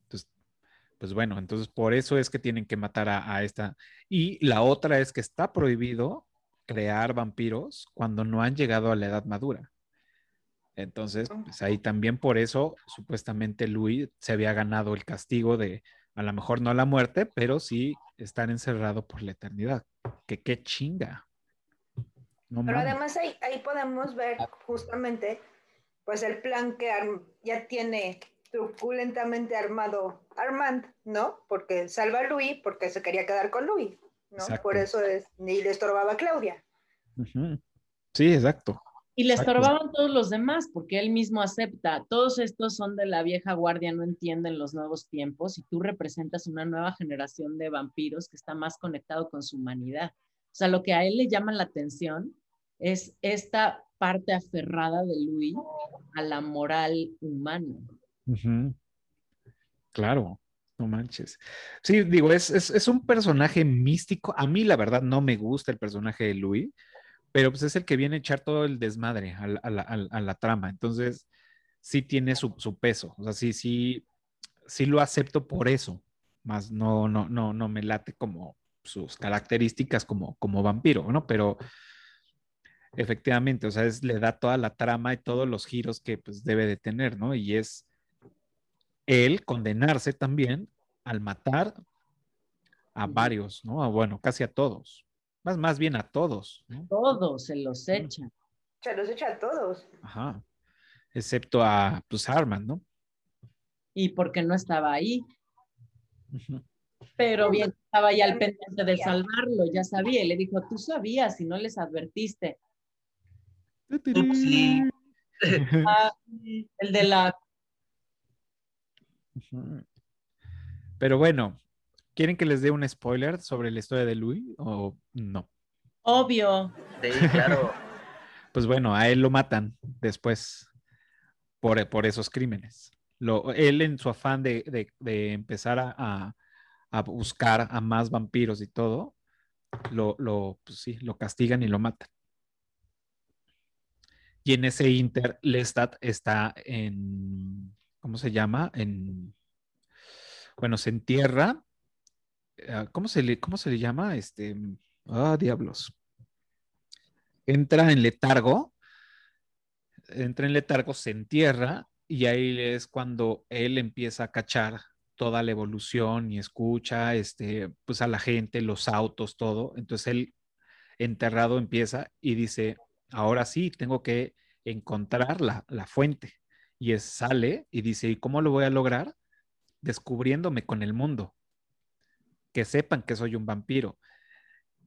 Entonces, pues bueno, entonces por eso es que tienen que matar a esta. Y la otra es que está prohibido crear vampiros cuando no han llegado a la edad madura. Entonces, pues ahí también por eso, supuestamente Louis se había ganado el castigo de, a lo mejor no la muerte, pero sí estar encerrado por la eternidad. Que qué chinga. No pero mames. además ahí, ahí, podemos ver justamente, pues el plan que ya tiene truculentamente armado Armand, ¿no? Porque salva a Louis porque se quería quedar con Louis. ¿No? Exacto. Por eso es, ni le estorbaba a Claudia. Uh -huh. Sí, exacto. Y le estorbaban todos los demás, porque él mismo acepta, todos estos son de la vieja guardia, no entienden los nuevos tiempos, y tú representas una nueva generación de vampiros que está más conectado con su humanidad. O sea, lo que a él le llama la atención es esta parte aferrada de Louis a la moral humana. Uh -huh. Claro. No manches. Sí, digo, es, es, es, un personaje místico. A mí, la verdad, no me gusta el personaje de Louis, pero pues es el que viene a echar todo el desmadre a la, a la, a la trama. Entonces, sí tiene su, su, peso. O sea, sí, sí, sí lo acepto por eso. Más no, no, no, no me late como sus características como, como vampiro, ¿no? Pero efectivamente, o sea, es, le da toda la trama y todos los giros que pues debe de tener, ¿no? Y es él condenarse también al matar a varios, ¿no? A, bueno, casi a todos. Más, más bien a todos. ¿no? Todos se los echa. Se los echa a todos. Ajá. Excepto a, pues, Armand, ¿no? Y porque no estaba ahí. Uh -huh. Pero bien, estaba ahí al pendiente de salvarlo, ya sabía. Y le dijo, tú sabías y no les advertiste. Sí. Ah, el de la pero bueno, ¿quieren que les dé un spoiler sobre la historia de Louis o no? Obvio. Sí, claro. [LAUGHS] pues bueno, a él lo matan después por, por esos crímenes. Lo, él en su afán de, de, de empezar a, a, a, buscar a más vampiros y todo, lo, lo, pues sí, lo castigan y lo matan. Y en ese inter, Lestat está en ¿cómo se llama? En, bueno, se entierra. Ah, ¿Cómo se le, cómo se le llama? Este, ah, diablos. Entra en letargo, entra en letargo, se entierra y ahí es cuando él empieza a cachar toda la evolución y escucha, este, pues a la gente, los autos, todo. Entonces él enterrado empieza y dice, ahora sí, tengo que encontrar la, la fuente y sale y dice, ¿y cómo lo voy a lograr? Descubriéndome con el mundo. Que sepan que soy un vampiro.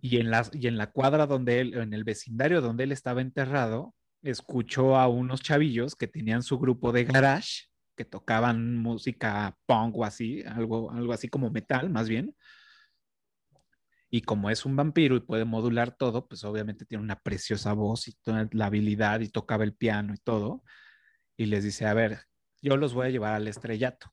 Y en, la, y en la cuadra donde él, en el vecindario donde él estaba enterrado, escuchó a unos chavillos que tenían su grupo de garage, que tocaban música punk o así, algo, algo así como metal, más bien. Y como es un vampiro y puede modular todo, pues obviamente tiene una preciosa voz y toda la habilidad y tocaba el piano y todo y les dice, a ver, yo los voy a llevar al estrellato.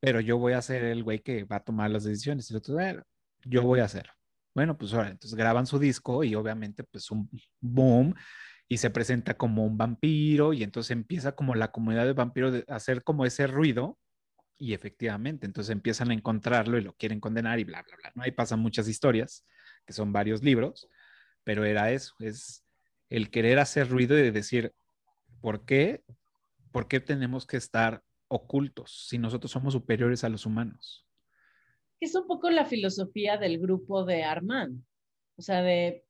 pero yo voy a ser el güey que va a tomar las decisiones. Y el otro, "Bueno, yo voy a hacerlo. Bueno, pues ahora, entonces graban su disco y obviamente pues un boom y se presenta como un vampiro y entonces empieza como la comunidad de vampiros de hacer como ese ruido y efectivamente, entonces empiezan a encontrarlo y lo quieren condenar y bla, bla, bla. ¿no? Ahí pasan muchas historias, que son varios libros, pero era eso, es el querer hacer ruido y de decir, ¿por qué? ¿Por qué tenemos que estar ocultos si nosotros somos superiores a los humanos? Es un poco la filosofía del grupo de Armand. O sea, de,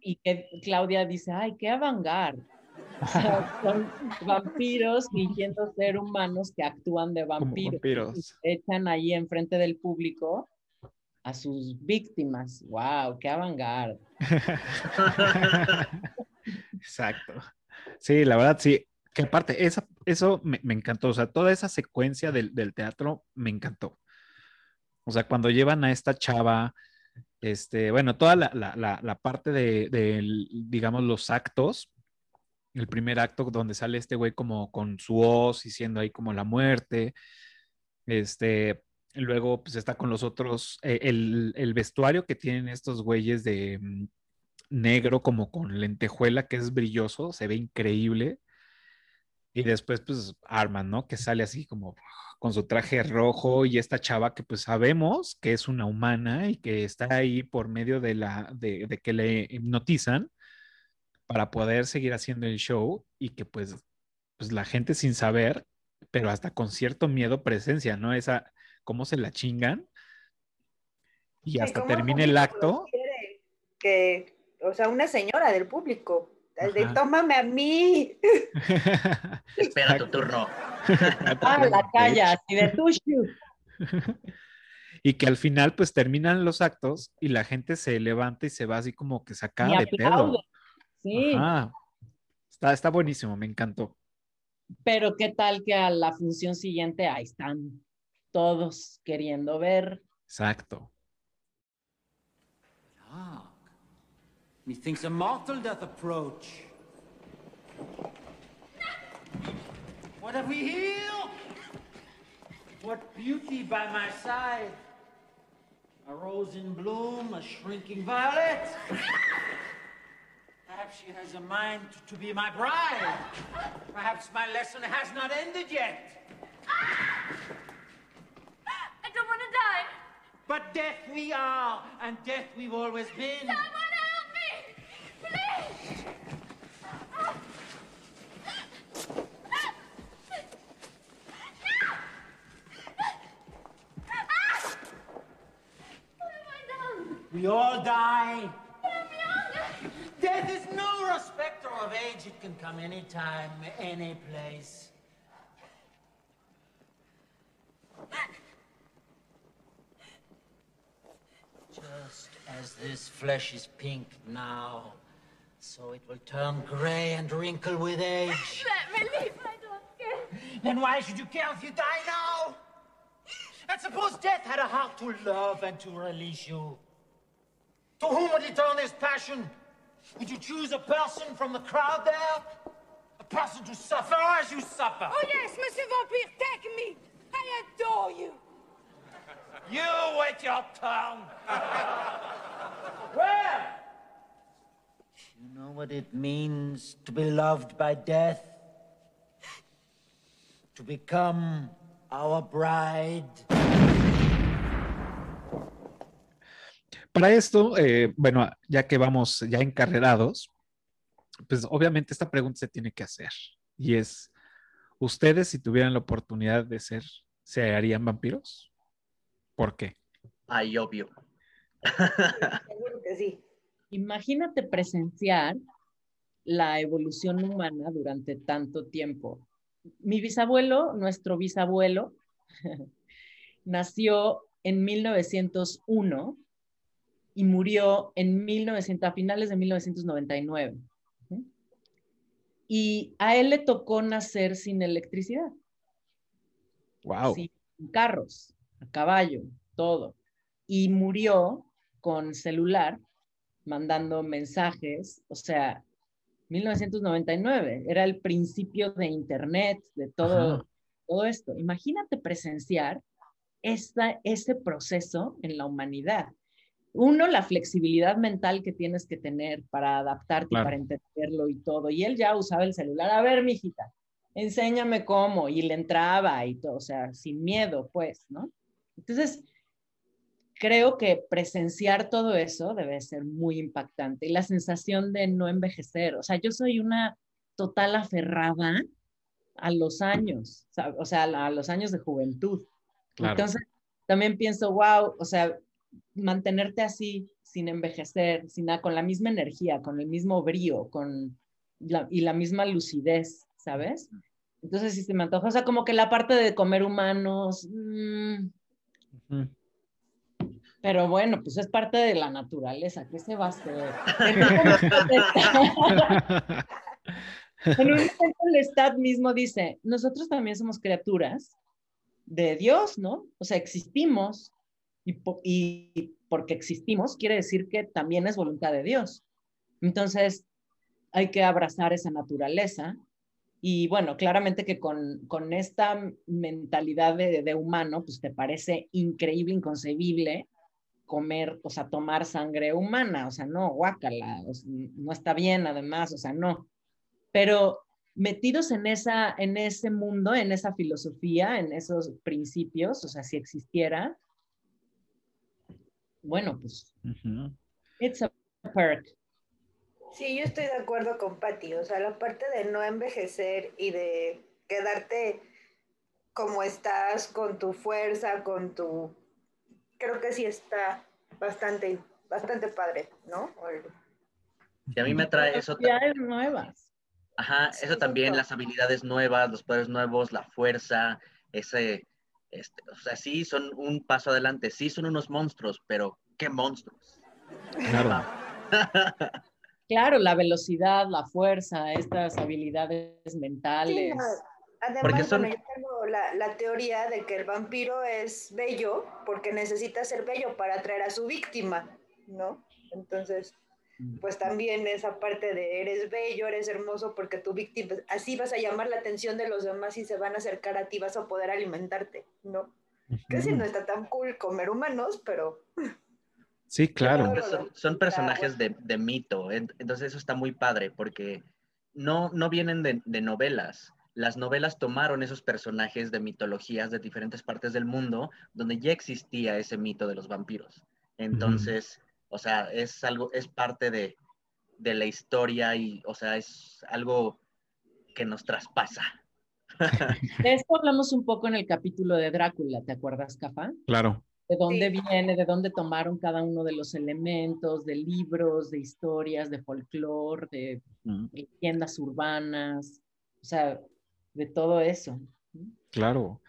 y que Claudia dice, ay, qué avangar. O sea, [LAUGHS] son vampiros fingiendo ser humanos que actúan de vampiros. vampiros. Echan ahí enfrente del público a sus víctimas. ¡Wow! ¡Qué avangar! [LAUGHS] Exacto. Sí, la verdad, sí. Que aparte, esa, eso me, encantó. O sea, toda esa secuencia del, del teatro me encantó. O sea, cuando llevan a esta chava, este, bueno, toda la, la, la, parte de, digamos, los actos, el primer acto donde sale este güey como con su voz y siendo ahí como la muerte, este, luego pues está con los otros, eh, el, el vestuario que tienen estos güeyes de mm, negro como con lentejuela que es brilloso, se ve increíble. Y después pues Arman, ¿no? Que sale así como con su traje rojo y esta chava que pues sabemos que es una humana y que está ahí por medio de la de, de que le hipnotizan para poder seguir haciendo el show y que pues pues la gente sin saber, pero hasta con cierto miedo presencia, ¿no? Esa cómo se la chingan y hasta termina el acto. Que, o sea, una señora del público. el De Ajá. tómame a mí. [LAUGHS] Espera tu turno. [LAUGHS] ¡Ah, la calla! Así de. [LAUGHS] Y que al final pues terminan los actos y la gente se levanta y se va así como que Y sacada de pedo. Sí, Ajá. Está, está buenísimo, me encantó. pero ¿qué tal que a la función siguiente ahí están todos queriendo ver? Exacto. Hark! Methinks a mortal doth approach. What have we here? What beauty by my side? A rose in bloom, a shrinking violet. Perhaps she has a mind to be my bride. Perhaps my lesson has not ended yet. Ah! Ah! I don't want to die. But death we are, and death we've always been. Someone help me! Please! What have I done? We all die. I'm young. Death is no respecter of age. It can come anytime, any place. Just as this flesh is pink now, so it will turn gray and wrinkle with age. [LAUGHS] Let me leave. I don't care. Then why should you care if you die now? And suppose death had a heart to love and to release you. To whom would he turn his passion? Would you choose a person from the crowd there? Person to suffer as you suffer? Oh, yes, Monsieur Vampire, take me. I adore you. You wait your turn. [LAUGHS] well, you know what it means to be loved by death? To become our bride? Para esto, eh, bueno, ya que vamos ya encarrerados, pues obviamente esta pregunta se tiene que hacer. Y es, ¿ustedes si tuvieran la oportunidad de ser, se harían vampiros? ¿Por qué? Ay, obvio. [LAUGHS] Seguro que sí. Imagínate presenciar la evolución humana durante tanto tiempo. Mi bisabuelo, nuestro bisabuelo, [LAUGHS] nació en 1901 y murió en 1900, a finales de 1999. Y a él le tocó nacer sin electricidad, Wow. sin carros, a caballo, todo. Y murió con celular, mandando mensajes, o sea, 1999, era el principio de Internet, de todo, Ajá. todo esto. Imagínate presenciar esta, ese proceso en la humanidad. Uno, la flexibilidad mental que tienes que tener para adaptarte y Claro. para entenderlo y todo. Y él ya usaba el celular. A ver, mijita, enséñame cómo. Y le entraba y todo, o sea, sin miedo, pues, ¿no? Entonces, creo que presenciar todo eso debe ser muy impactante. Y la sensación de no envejecer. O sea, yo soy una total aferrada a los años, o sea, a los años de juventud. Claro. Entonces, también pienso, wow, o sea, mantenerte así, sin envejecer, sin nada, con la misma energía, con el mismo brío, con la, y la misma lucidez, ¿sabes? Entonces, sí se me antoja. O sea, como que la parte de comer humanos, mm, pero bueno, pues es parte de la naturaleza. ¿Qué se va a hacer? En un momento [LAUGHS] el mismo dice, nosotros también somos criaturas de Dios, ¿no? O sea, existimos y, y porque existimos quiere decir que también es voluntad de Dios. Entonces, hay que abrazar esa naturaleza y bueno, claramente que con, con esta mentalidad de, de humano, pues te parece increíble, inconcebible comer, o sea, tomar sangre humana, o sea, no, guácala, o sea, no está bien además, o sea, no pero metidos en, esa, en ese mundo, en esa filosofía, en esos principios, o sea, si existiera, bueno, pues, it's a perk. Sí, yo estoy de acuerdo con Patty. O sea, la parte de no envejecer y de quedarte como estás, con tu fuerza, con tu... Creo que sí está bastante, bastante padre, ¿no? El- Y a mí me atrae eso. Habilidades nuevas. Ajá, Sí, eso también, las habilidades nuevas, los poderes nuevos, la fuerza, ese, este, o sea, sí son un paso adelante, sí son unos monstruos, pero ¿qué monstruos? Claro. [LAUGHS] Claro, la velocidad, la fuerza, estas habilidades Sí, mentales. no, Además, Porque son- bueno, yo tengo la, la teoría de que el vampiro es bello porque necesita ser bello para atraer a su víctima, ¿no? Entonces, pues también esa parte de eres bello, eres hermoso porque tu víctima, así vas a llamar la atención de los demás y se van a acercar a ti, vas a poder alimentarte, ¿no? Que sí, no está tan cool comer humanos, pero Sí, claro. Son, son personajes de, de mito, en- entonces eso está muy padre porque no, no vienen de, de novelas. Las novelas tomaron esos personajes de mitologías de diferentes partes del mundo donde ya existía ese mito de los vampiros. Entonces, o sea, es algo, es parte de, de la historia y, o sea, es algo que nos traspasa. [LAUGHS] De esto hablamos un poco en el capítulo de Drácula, ¿te acuerdas, Cafa? Claro. de dónde Sí. viene, de dónde tomaron cada uno de los elementos, de libros, de historias, de folclore, de Mm, leyendas urbanas, o sea, de todo eso. Claro.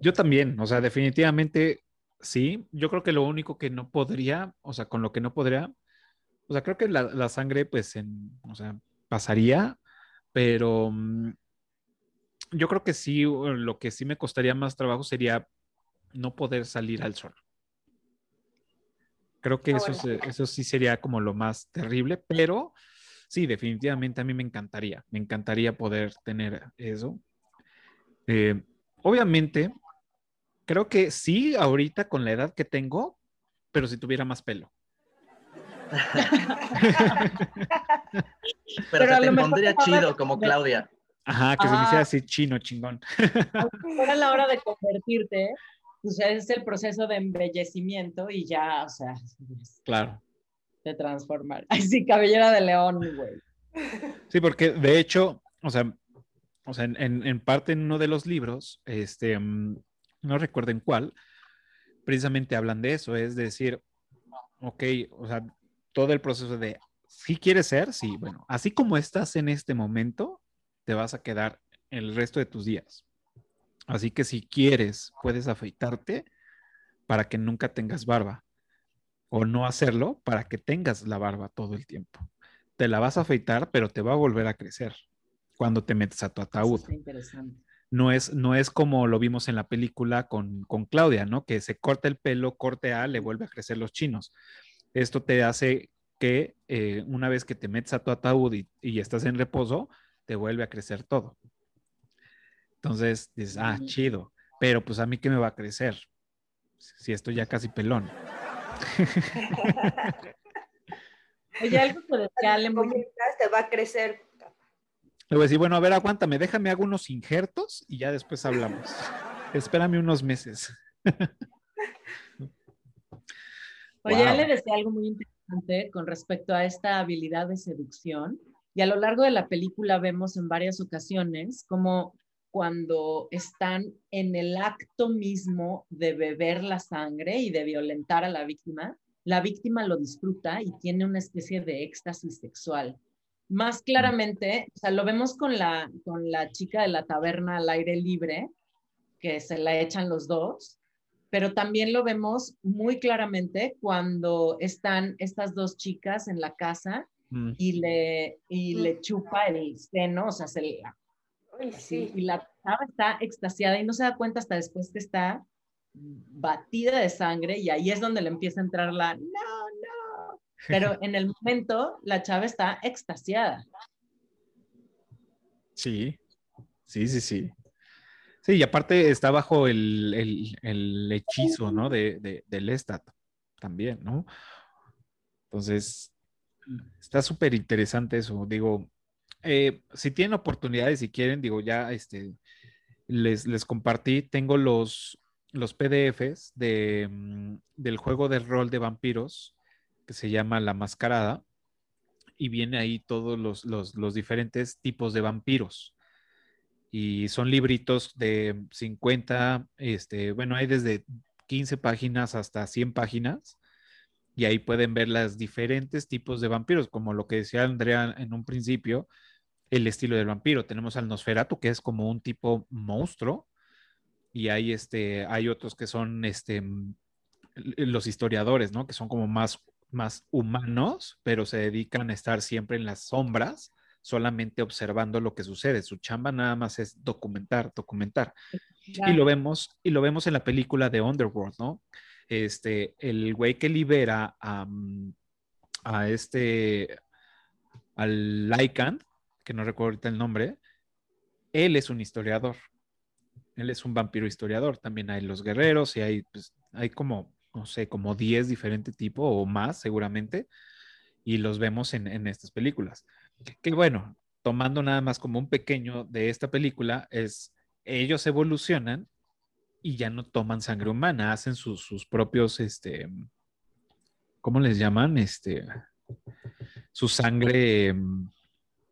Yo también, o sea, definitivamente sí. Yo creo que lo único que no podría, o sea, con lo que no podría, o sea, creo que la, la sangre, pues, en, o sea, pasaría, pero mm, yo creo que sí, lo que sí me costaría más trabajo sería no poder salir al sol. Creo que eso, eso sí sería como lo más terrible, pero sí, definitivamente a mí me encantaría, me encantaría poder tener eso. Eh, obviamente, creo que sí, ahorita con la edad que tengo, pero si tuviera más pelo. [LAUGHS] Pero, Pero se a te lo mejor pondría chido como Claudia. Ajá, que se me Ah. hiciera así chino, chingón. [LAUGHS] Fuera la hora de convertirte, pues es el proceso de embellecimiento y ya, o sea, Claro. de transformar. Ay, [LAUGHS] sí, cabellera de león, güey. Sí, porque de hecho, o sea, o sea, en, en- en parte en uno de los libros, este, mm, no recuerdo en cuál, precisamente hablan de eso, es decir, ok, o sea, todo el proceso de, si quieres ser, sí, bueno, así como estás en este momento, te vas a quedar el resto de tus días. Así que si quieres, puedes afeitarte para que nunca tengas barba o no hacerlo para que tengas la barba todo el tiempo. Te la vas a afeitar, pero te va a volver a crecer cuando te metes a tu Eso ataúd. está interesante. No es, no es como lo vimos en la película con, con Claudia, ¿no? Que se corta el pelo, corte A, le vuelve a crecer los chinos. Esto te hace que eh, una vez que te metes a tu ataúd y, y estás en reposo, te vuelve a crecer todo. Entonces dices, ah, chido, pero pues a mí qué me va a crecer? Sí, estoy ya casi pelón. [LAUGHS] [LAUGHS] Oye, algo que decía Ale muy te va a crecer. Le voy a decir, bueno, a ver, aguántame, déjame hago unos injertos y ya después hablamos. Espérame unos meses. [LAUGHS] Oye, Wow. Ale decía algo muy interesante con respecto a esta habilidad de seducción. Y a lo largo de la película vemos en varias ocasiones como cuando están en el acto mismo de beber la sangre y de violentar a la víctima, la víctima lo disfruta y tiene una especie de éxtasis sexual. Más claramente, o sea, lo vemos con la, con la chica de la taberna al aire libre, que se la echan los dos, pero también lo vemos muy claramente cuando están estas dos chicas en la casa Mm. y le, y le chupa el seno, o sea, se le, Uy, sí. y la chava está extasiada y no se da cuenta hasta después que está batida de sangre y ahí es donde le empieza a entrar la, no, no, pero [LAUGHS] en el momento la chava está extasiada. Sí, sí, sí, sí. Sí, y aparte está bajo el, el- el hechizo, ¿no? De, de, del Lestat también, ¿no? Entonces, está súper interesante eso. Digo, eh, si tienen oportunidades, si quieren, digo, ya este, les, les compartí, tengo los, los PDFs de, mm, del juego de rol de vampiros que se llama La Mascarada y viene ahí todos los, los, diferentes tipos de vampiros. Y son libritos de 50, este, bueno, hay desde 15 páginas hasta 100 páginas. Y ahí pueden ver los diferentes tipos de vampiros, como lo que decía Andrea en un principio, el estilo del vampiro. Tenemos al Nosferatu, que es como un tipo monstruo, y hay, este, hay otros que son este, los historiadores, ¿no? Que son como más, más humanos, pero se dedican a estar siempre en las sombras, solamente observando lo que sucede. Su chamba nada más es documentar, documentar. Y lo vemos, y lo vemos en la película de Underworld, ¿no? Este, el güey que libera a, mm, a este, al Lycan, que no recuerdo ahorita el nombre, él es un historiador. Él es un vampiro historiador. También hay los guerreros y hay, pues, hay como, no sé, como 10 diferentes tipos o más seguramente. Y los vemos en, en estas películas. Que bueno, tomando nada más como un pequeño de esta película, es ellos evolucionan y ya no toman sangre humana, hacen sus, sus propios, este, ¿cómo les llaman? Este, su sangre, mm,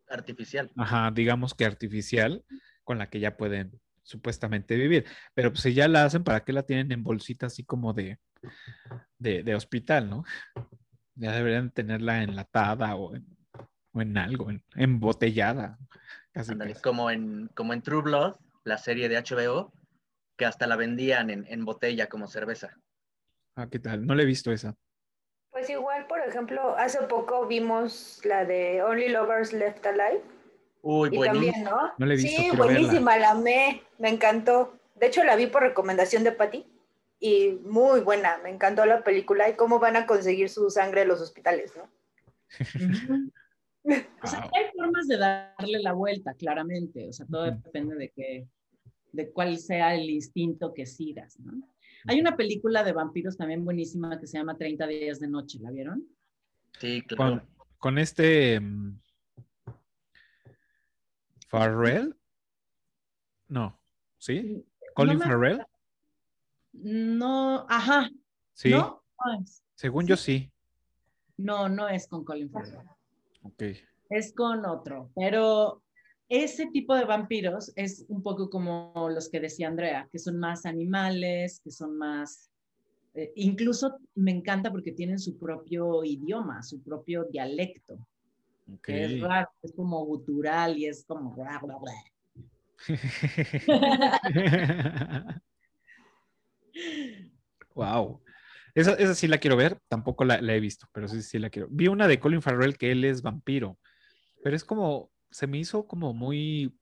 Artificial. ajá, digamos que artificial, con la que ya pueden supuestamente vivir. Pero pues si ya la hacen, ¿para qué la tienen en bolsita así como de, de, de hospital, no? Ya deberían tenerla enlatada o en, o en algo, en- embotellada. Casi, Ándale, casi. como en, como en True Blood, la serie de HBO, que hasta la vendían en, en botella como cerveza. Ah, ¿qué tal? No le he visto esa. Pues igual, por ejemplo, hace poco vimos la de Only Lovers Left Alive. Uy, también, ¿no? No la he visto, Sí, quiero verla. buenísima, la amé, me encantó. De hecho, la vi por recomendación de Patty y muy buena, me encantó la película y cómo van a conseguir su sangre en los hospitales, ¿no? [LAUGHS] [LAUGHS] O sea, Wow. hay formas de darle la vuelta, claramente. O sea, todo depende de que, de cuál sea el instinto que sigas, ¿no? Hay una película de vampiros también buenísima que se llama 30 días de noche, ¿la vieron? Sí, claro. Con, con este mm, Farrell. No, ¿sí? Colin Farrell. No, ajá, Sí, ¿no? No es. según yo sí. No, no es con Colin Farrell. Ok. es con otro, pero ese tipo de vampiros es un poco como los que decía Andrea, que son más animales, que son más, eh, incluso me encanta porque tienen su propio idioma, su propio dialecto, ok. que es raro, es como gutural y es como... [LAUGHS] [LAUGHS] wow. Esa, esa sí la quiero ver, tampoco la, la he visto, pero sí, sí la quiero. Vi una de Colin Farrell que él es vampiro, pero es como, se me hizo como muy,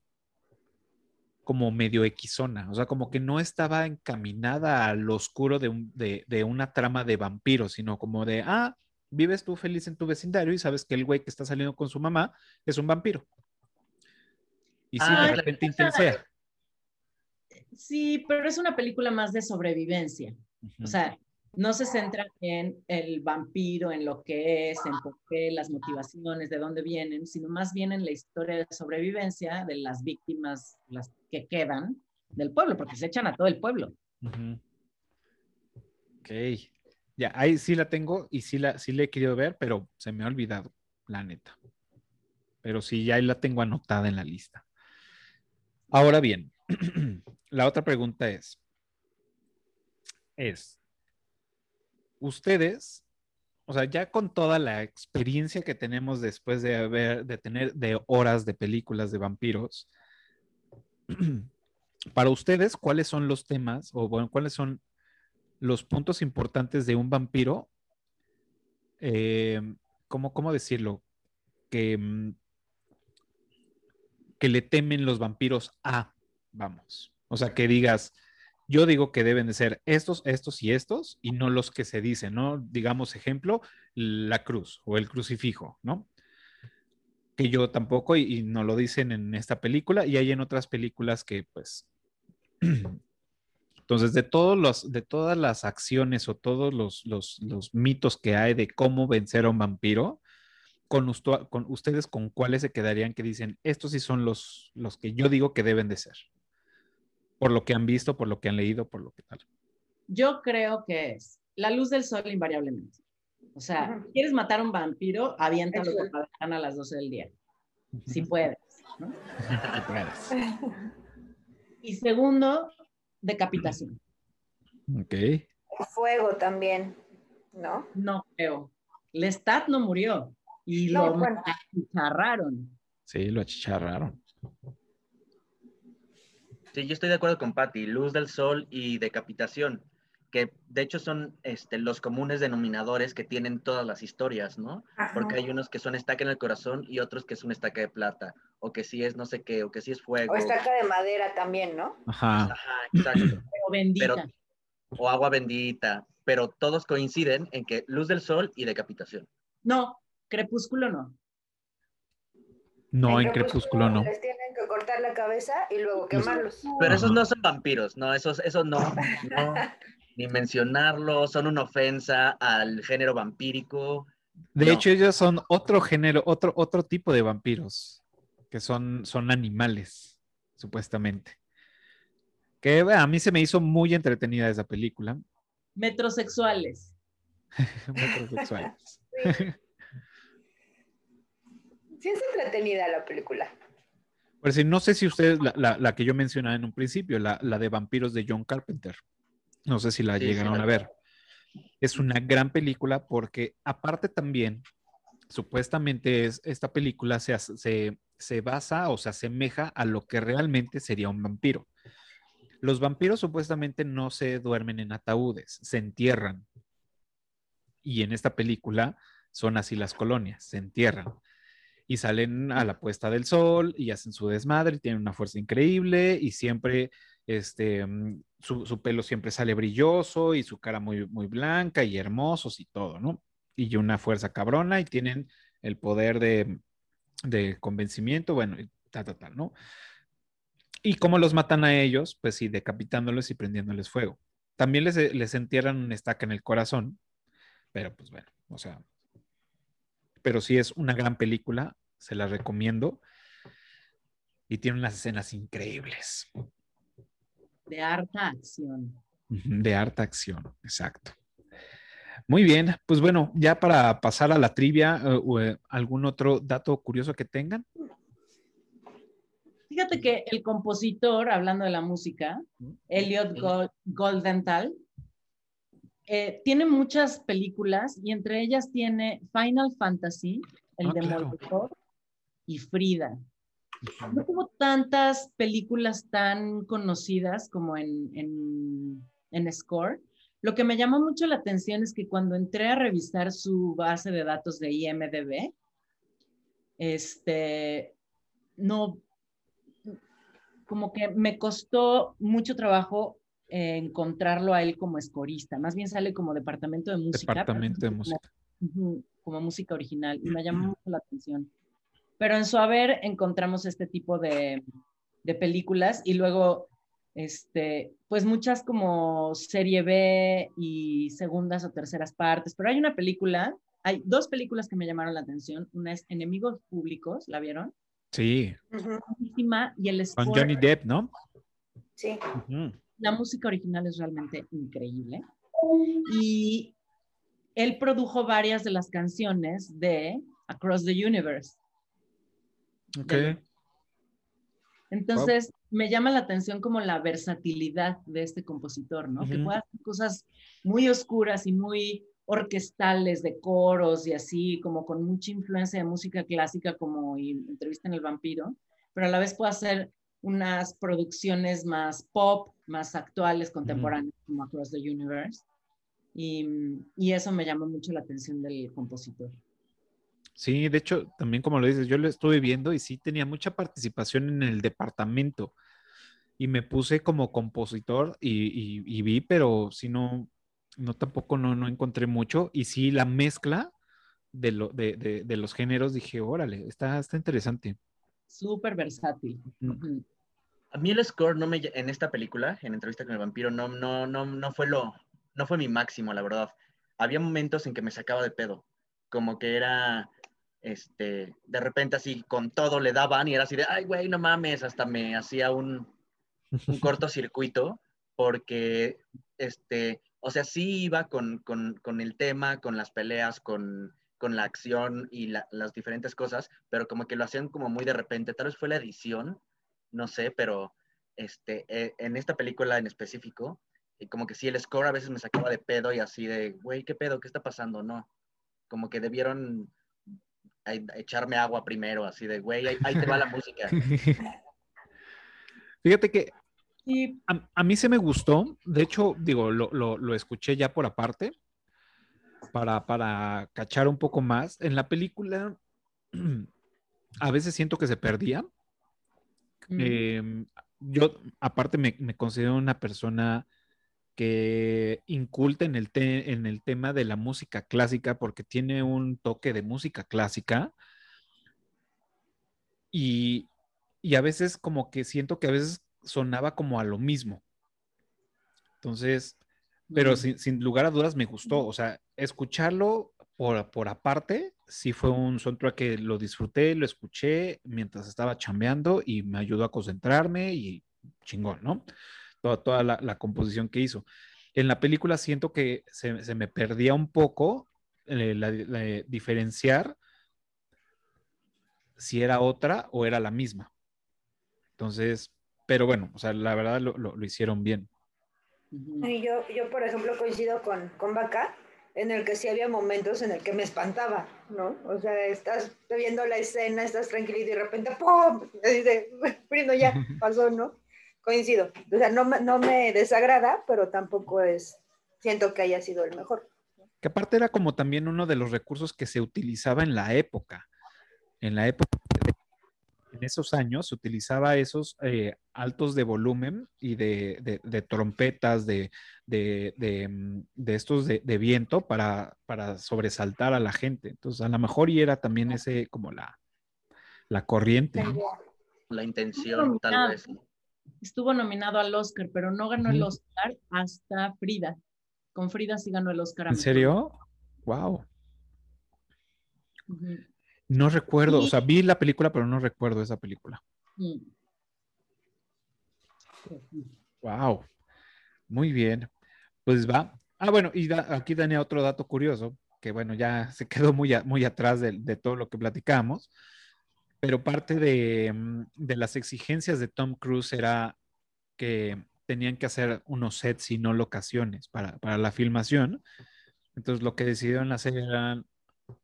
como medio equisona, o sea, como que no estaba encaminada al oscuro de, un- de, de una trama de vampiros, sino como de, ah, vives tú feliz en tu vecindario y sabes que el güey que está saliendo con su mamá es un vampiro. Y sí, Ah, de claro. repente intensea. Sí, pero es una película más de sobrevivencia. O sea, no se centra en el vampiro, en lo que es, en por qué, las motivaciones, de dónde vienen, sino más bien en la historia de sobrevivencia de las víctimas, las que quedan del pueblo, porque se echan a todo el pueblo. Ujú. Ok. Ya, ahí sí la tengo y sí la, sí la he querido ver, pero se me ha olvidado, la neta. Pero sí, ya ahí la tengo anotada en la lista. Ahora bien, [CLEARS THROAT] la otra pregunta es, es, ustedes, o sea, ya con toda la experiencia que tenemos después de haber, de tener de horas de películas de vampiros, [CLEARS THROAT] para ustedes, ¿cuáles son los temas o bueno, cuáles son los puntos importantes de un vampiro? Eh, ¿cómo, cómo decirlo? Que, mm, que le temen los vampiros a, vamos. O sea, que digas, yo digo que deben de ser estos, estos y estos, y no los que se dicen, ¿no? Digamos, ejemplo, la cruz o el crucifijo, ¿no? Que yo tampoco, y, no lo dicen en esta película, y hay en otras películas que, pues. [CLEARS THROAT] Entonces, de todos los, de todas las acciones o todos los, los, mitos que hay de cómo vencer a un vampiro, con, usto- con ustedes, ¿con cuáles se quedarían que dicen, estos sí son los, los que yo digo que deben de ser? Por lo que han visto, por lo que han leído, por lo que tal. Yo creo que es la luz del sol invariablemente. O sea. ¿quieres matar a un vampiro? Aviéntalo por la ventana a las 12 del día. Si puedes. ¿no? Si [LAUGHS] puedes. Y segundo, decapitación. Ok. El fuego también, ¿no? No creo. Lestat no murió y No, lo bueno. achicharraron. Sí, lo achicharraron. Sí, yo estoy de acuerdo con Patty, luz del sol y decapitación, que de hecho son este, los comunes denominadores que tienen todas las historias, ¿no? Porque hay unos que son estaca en el corazón y otros que es una estaca de plata, o que sí es no sé qué, o que sí es fuego. O estaca de madera también, ¿no? Ajá. Ajá, exacto. [COUGHS] Pero bendita. Pero- o agua bendita, pero todos coinciden en que luz del sol y decapitación. No, crepúsculo no. No, en Crepúsculo no. Que cortar la cabeza y luego quemarlos. Pero esos no son vampiros, no, esos, esos no, [LAUGHS] no, ni mencionarlo, son una ofensa al género vampírico. De No. hecho, ellos son otro género, otro, otro tipo de vampiros, que son, son animales, supuestamente. Que a mí se me hizo muy entretenida esa película. Metrosexuales. [LAUGHS] Metrosexuales. Sí es entretenida la película. No sé si ustedes, la, la- la que yo mencionaba en un principio, la, la de vampiros de John Carpenter, no sé si la Sí, llegaron a ver. Es una gran película porque aparte también, supuestamente es, esta película se, se, se basa o se asemeja a lo que realmente sería un vampiro. Los vampiros supuestamente no se duermen en ataúdes, se entierran. Y en esta película son así las colonias, se entierran y salen a la puesta del sol y hacen su desmadre, tienen una fuerza increíble y siempre, este, mm, su, su pelo siempre sale brilloso y su cara muy, muy blanca y hermosos y todo, ¿no? Y una fuerza cabrona y tienen el poder de, de convencimiento, bueno, tal, tal, ¿no? Y cómo los matan a ellos, pues sí, decapitándolos y prendiéndoles fuego. También les, les entierran una estaca en el corazón, pero pues bueno, o sea, pero sí es una gran película, se la recomiendo. Y tiene unas escenas increíbles De harta acción. De harta acción, exacto. Muy bien, pues bueno, ya para pasar a la trivia, eh, eh, ¿algún otro dato curioso que tengan? Fíjate que el compositor, hablando de la música, Elliot Gol- Goldenthal, eh, tiene muchas películas y entre ellas tiene Final Fantasy, el Ah, de claro. Molotov, y Frida. No tuvo tantas películas tan conocidas como en, en, en Score. Lo que me llamó mucho la atención es que cuando entré a revisar su base de datos de IMDB, este, no, como que me costó mucho trabajo eh, encontrarlo a él como escorista. Más bien sale como departamento de música. Departamento de música. Como música original y me llamó mucho la atención. Pero en su haber encontramos este tipo de, de películas y luego este, pues muchas como serie B y segundas o terceras partes, pero hay una película, hay dos películas que me llamaron la atención. Una es Enemigos Públicos, ¿la vieron? Sí, Y el con Johnny Depp, ¿no? Sí. Ujú. La música original es realmente increíble. Y él produjo varias de las canciones de Across the Universe. Ok. Entonces, me llama la atención como la versatilidad de este compositor, ¿no? Que puede hacer cosas muy oscuras y muy orquestales de coros y así, como con mucha influencia de música clásica, como Entrevista en el Vampiro, pero a la vez puede hacer unas producciones más pop, más actuales, contemporáneas, como Across the Universe. Y, y eso me llama mucho la atención del compositor. Sí, de hecho, también como lo dices, yo lo estuve viendo y sí tenía mucha participación en el departamento. Y me puse como compositor y, y- y vi, pero sí no, no tampoco no, no encontré mucho. Y sí la mezcla de, lo, de, de- de los géneros, dije, órale, está, está interesante. Súper versátil. Mm. A mí el score no me, en esta película, en Entrevista con el Vampiro, no, no, no, no fue lo, no fue mi máximo, la verdad. Había momentos en que me sacaba de pedo, como que era, este, de repente así con todo le daban y era así de, ay, güey, no mames, hasta me hacía un, un [LAUGHS] cortocircuito porque, este, o sea, sí iba con, con, con el tema, con las peleas, con, con la acción y la- las diferentes cosas, pero como que lo hacían como muy de repente. Tal vez fue la edición, no sé, pero este, eh, en esta película en específico, y como que sí, el score a veces me sacaba de pedo y así de, güey, ¿qué pedo? ¿Qué está pasando? No. Como que debieron eh, echarme agua primero, así de, güey, ahí, ahí te va la música. [LAUGHS] Fíjate que Y a, a mí se me gustó, de hecho, digo, lo, lo- lo escuché ya por aparte, para, para cachar un poco más. En la película, [CLEARS THROAT] a veces siento que se perdía. Mm, Eh, yo, aparte, me, me considero una persona que inculta en el, te- en el tema de la música clásica porque tiene un toque de música clásica. Y, y a veces como que siento que a veces sonaba como a lo mismo. Entonces, pero mm, sin, sin lugar a dudas me gustó, o sea, escucharlo por, por aparte, sí fue un soundtrack que lo disfruté, lo escuché mientras estaba chambeando y me ayudó a concentrarme y chingón, ¿no? Toda, toda la, la composición que hizo. En la película siento que se, se me perdía un poco eh, la, la- diferenciar si era otra o era la misma. Entonces, pero bueno, o sea, la verdad lo, lo- lo hicieron bien. Y yo, yo, por ejemplo, coincido con, con Vaca, en el que sí había momentos en el que me espantaba, ¿no? O sea, estás viendo la escena, estás tranquilo y de repente, ¡pum! Dice, [LAUGHS] bueno, ya [LAUGHS] pasó, ¿no? Coincido. O sea, no, no me desagrada, pero tampoco es, siento que haya sido el mejor. Que aparte era como también uno de los recursos que se utilizaba en la época. En la época, en esos años, se utilizaba esos eh, altos de volumen y de, de- de trompetas, de, de- de, mm, de estos de, de viento para, para sobresaltar a la gente. Entonces, a lo mejor y era también ese como la, la corriente. La intención, tal vez. Estuvo nominado al Oscar, pero no ganó el. Oscar hasta Frida. Con Frida sí ganó el Oscar. ¿En serio? Wow. Ujú. No recuerdo, o Y- sea, vi la película, pero no recuerdo esa película. Wow. Muy bien. Pues va. Ah, bueno, y da- aquí tenía otro dato curioso, que bueno, ya se quedó muy, a- muy atrás de, de todo lo que platicamos, pero parte de, mm, de las exigencias de Tom Cruise era que tenían que hacer unos sets y no locaciones para, para la filmación. Entonces lo que decidieron hacer eran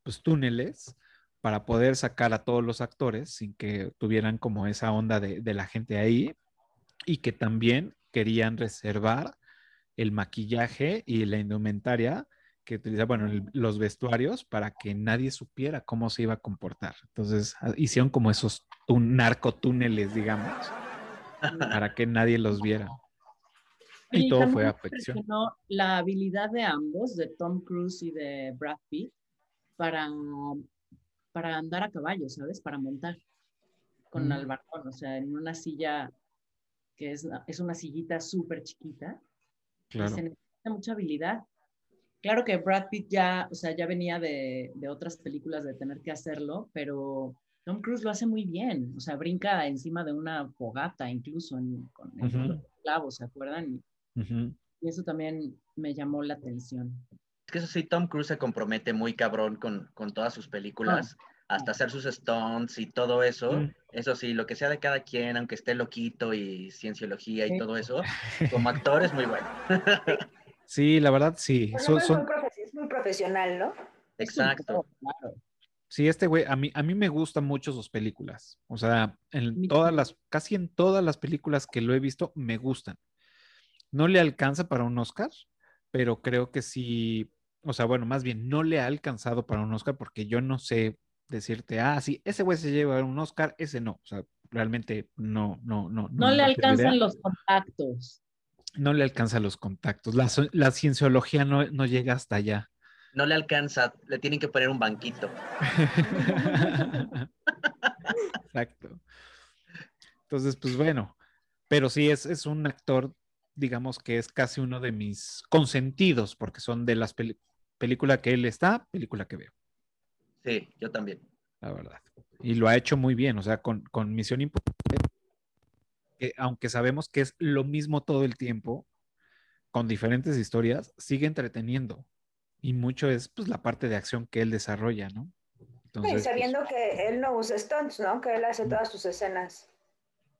pues túneles para poder sacar a todos los actores sin que tuvieran como esa onda de, de la gente ahí y que también querían reservar el maquillaje y la indumentaria que utiliza, bueno, el- los vestuarios para que nadie supiera cómo se iba a comportar. Entonces ah, hicieron como esos narcotúneles, digamos, para que nadie los viera. Oye, Y todo fue me a perfección. impresionó la habilidad de ambos, de Tom Cruise y de Brad Pitt, para, para andar a caballo, ¿sabes? Para montar con Mm. Albarcón, o sea, en una silla que es, es una sillita súper chiquita. y Claro. Se necesita mucha habilidad. Claro que Brad Pitt ya, o sea, ya venía de, de otras películas de tener que hacerlo, pero Tom Cruise lo hace muy bien. O sea, brinca encima de una fogata, incluso en, con el Ujú. clavo, ¿se acuerdan? Y eso también me llamó la atención. Que eso sí, Tom Cruise se compromete muy cabrón con, con todas sus películas, hasta hacer sus stunts y todo eso. Mm. Eso sí, lo que sea de cada quien, aunque esté loquito y cienciología y todo eso, [LAUGHS] como actor es muy bueno. [LAUGHS] Sí, la verdad, sí. Bueno, Son- es, son- muy profe- es muy profesional, ¿no? Exacto. claro. Sí, este güey, a mí, a mí me gustan mucho sus películas. O sea, en todas las, casi en todas las películas que lo he visto, me gustan. No le alcanza para un Oscar, pero creo que sí, o sea, bueno, más bien, no le ha alcanzado para un Oscar porque yo no sé decirte, ah, sí, ese güey se lleva un Oscar, ese no. O sea, realmente no, no, no. No le tengo alcanzan idea. los contactos. No le alcanza los contactos. La, cienciología no, no llega hasta allá. No le alcanza, le tienen que poner un banquito. [LAUGHS] Exacto. Entonces, pues bueno, pero sí es, es un actor, digamos que es casi uno de mis consentidos, porque son de las peli- películas que él está, película que veo, Sí, yo también. la verdad. Y lo ha hecho muy bien, o sea, con, con Misión Imposible, que aunque sabemos que es lo mismo todo el tiempo, con diferentes historias, sigue entreteniendo. Y mucho es pues la parte de acción que él desarrolla, ¿no? Sí, Entonces, pues, sabiendo que él no usa stunts, ¿no? Que él hace todas sus escenas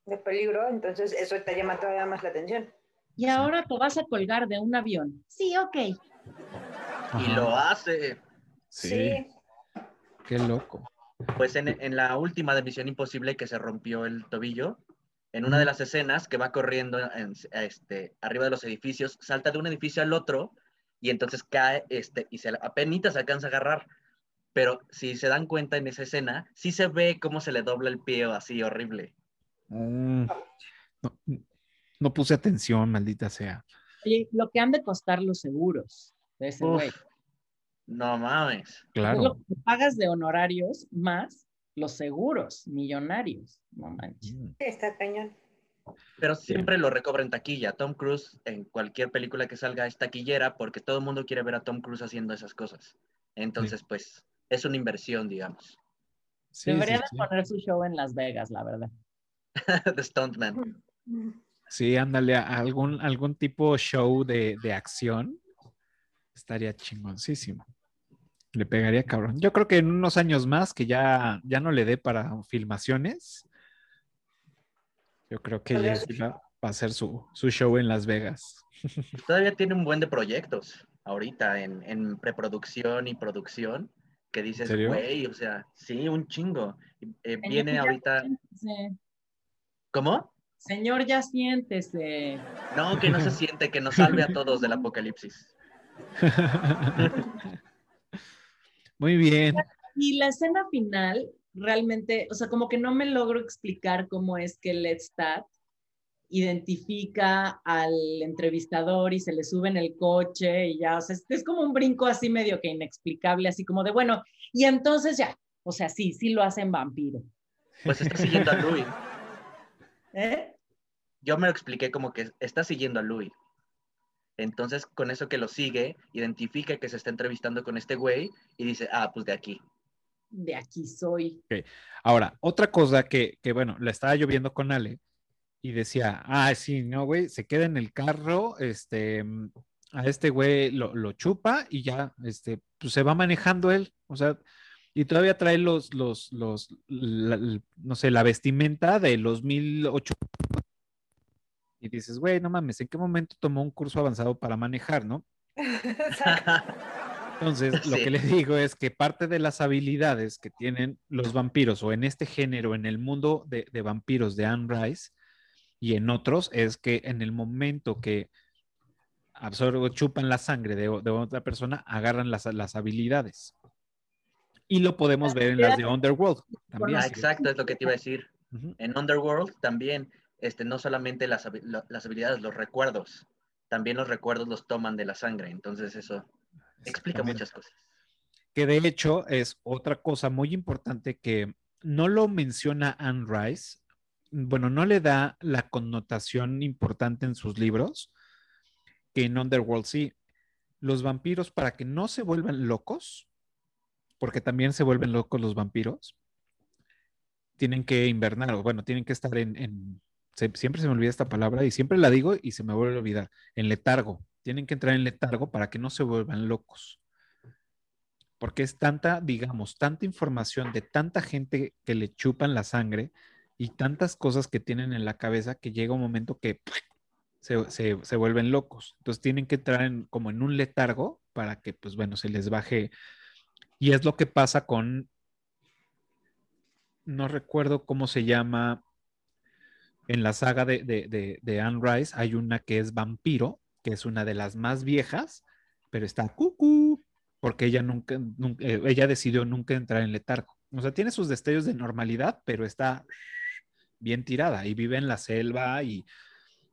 de peligro, entonces eso te llama todavía más la atención. Y ahora te vas a colgar de un avión. Sí, ok. Y lo hace. sí, qué loco. Pues en, en la última de Misión Imposible que se rompió el tobillo, en una de las escenas que va corriendo en- este, arriba de los edificios, salta de un edificio al otro y entonces cae este, y se apenas se alcanza a agarrar. Pero si se dan cuenta en esa escena, sí se ve cómo se le dobla el pie así horrible. Mm, No, no puse atención, maldita sea. Oye, lo que han de costar los seguros de ese güey. No mames. Es Claro. lo que pagas de honorarios más los seguros millonarios. No manches. Mm, Sí, está cañón. Pero siempre lo recobra en taquilla. Tom Cruise en cualquier película que salga es taquillera porque todo el mundo quiere ver a Tom Cruise haciendo esas cosas. Entonces, pues, es una inversión, digamos. sí, Deberían sí, de sí. poner su show en Las Vegas, la verdad. [LAUGHS] The Stuntman. Sí, ándale, a algún, algún tipo show de, de acción. Estaría chingoncísimo. Le pegaría cabrón. Yo creo que en unos años más que ya, ya no le dé para filmaciones. Yo creo que ya va, va a hacer su, su show en Las Vegas. [LAUGHS] Todavía tiene un buen de proyectos ahorita en, en preproducción y producción que dices, güey, o sea, sí, un chingo. Eh, viene ahorita, siéntese. ¿cómo? Señor, ya siéntese. No, que no se siente, que nos salve a todos del apocalipsis. [LAUGHS] Muy bien. Y la escena final, realmente, o sea, como que no me logro explicar cómo es que Lestat identifica al entrevistador y se le sube en el coche y ya, o sea, es, es como un brinco así medio que inexplicable, así como de, bueno, y entonces ya, o sea, sí, sí lo hacen vampiro. Pues está siguiendo a Louis. [LAUGHS] ¿Eh? Yo me lo expliqué como que está siguiendo a Louis. Entonces, con eso que lo sigue, identifica que se está entrevistando con este güey y dice, ah, pues de aquí. De aquí soy. Ahora, otra cosa que, que, bueno, la estaba yo viendo con Ale y decía, ah, sí, no, güey, se queda en el carro, este, a este güey lo, lo chupa y ya, este, pues se va manejando él, o sea, y todavía trae los, los, los, la- no sé, la vestimenta de los 1008. Y dices, güey, no mames, ¿en qué momento tomó un curso avanzado para manejar, no? [LAUGHS] Entonces, lo Sí. que le digo es que parte de las habilidades que tienen los vampiros o en este género, en el mundo de, de vampiros de Anne Rice y en otros, es que en el momento que absorben, chupan la sangre de, de otra persona, agarran las, las habilidades. Y lo podemos ver en las de Underworld también. Ah, exacto, es lo que te iba a decir. Ujú. En Underworld también, este, no solamente las, las habilidades, los recuerdos, también los recuerdos los toman de la sangre. Entonces eso explica muchas cosas. que de hecho es otra cosa muy importante que no lo menciona Anne Rice bueno, no le da la connotación importante en sus libros que en Underworld sí. Los vampiros, para que no se vuelvan locos, porque también se vuelven locos los vampiros, tienen que invernar, o bueno, tienen que estar en, en- siempre se me olvida esta palabra y siempre la digo y se me vuelve a olvidar, en letargo. Tienen que entrar en letargo para que no se vuelvan locos. Porque es tanta, digamos, tanta información de tanta gente que le chupan la sangre y tantas cosas que tienen en la cabeza que llega un momento que se, se- se vuelven locos. Entonces tienen que entrar en, como en un letargo para que, pues bueno, se les baje. Y es lo que pasa con, no recuerdo cómo se llama, en la saga de, de, de, de Anne Rice hay una que es vampiro, que es una de las más viejas, pero está cucú, porque ella nunca, nunca eh, ella decidió nunca entrar en letargo. O sea, tiene sus destellos de normalidad, pero está bien tirada y vive en la selva y,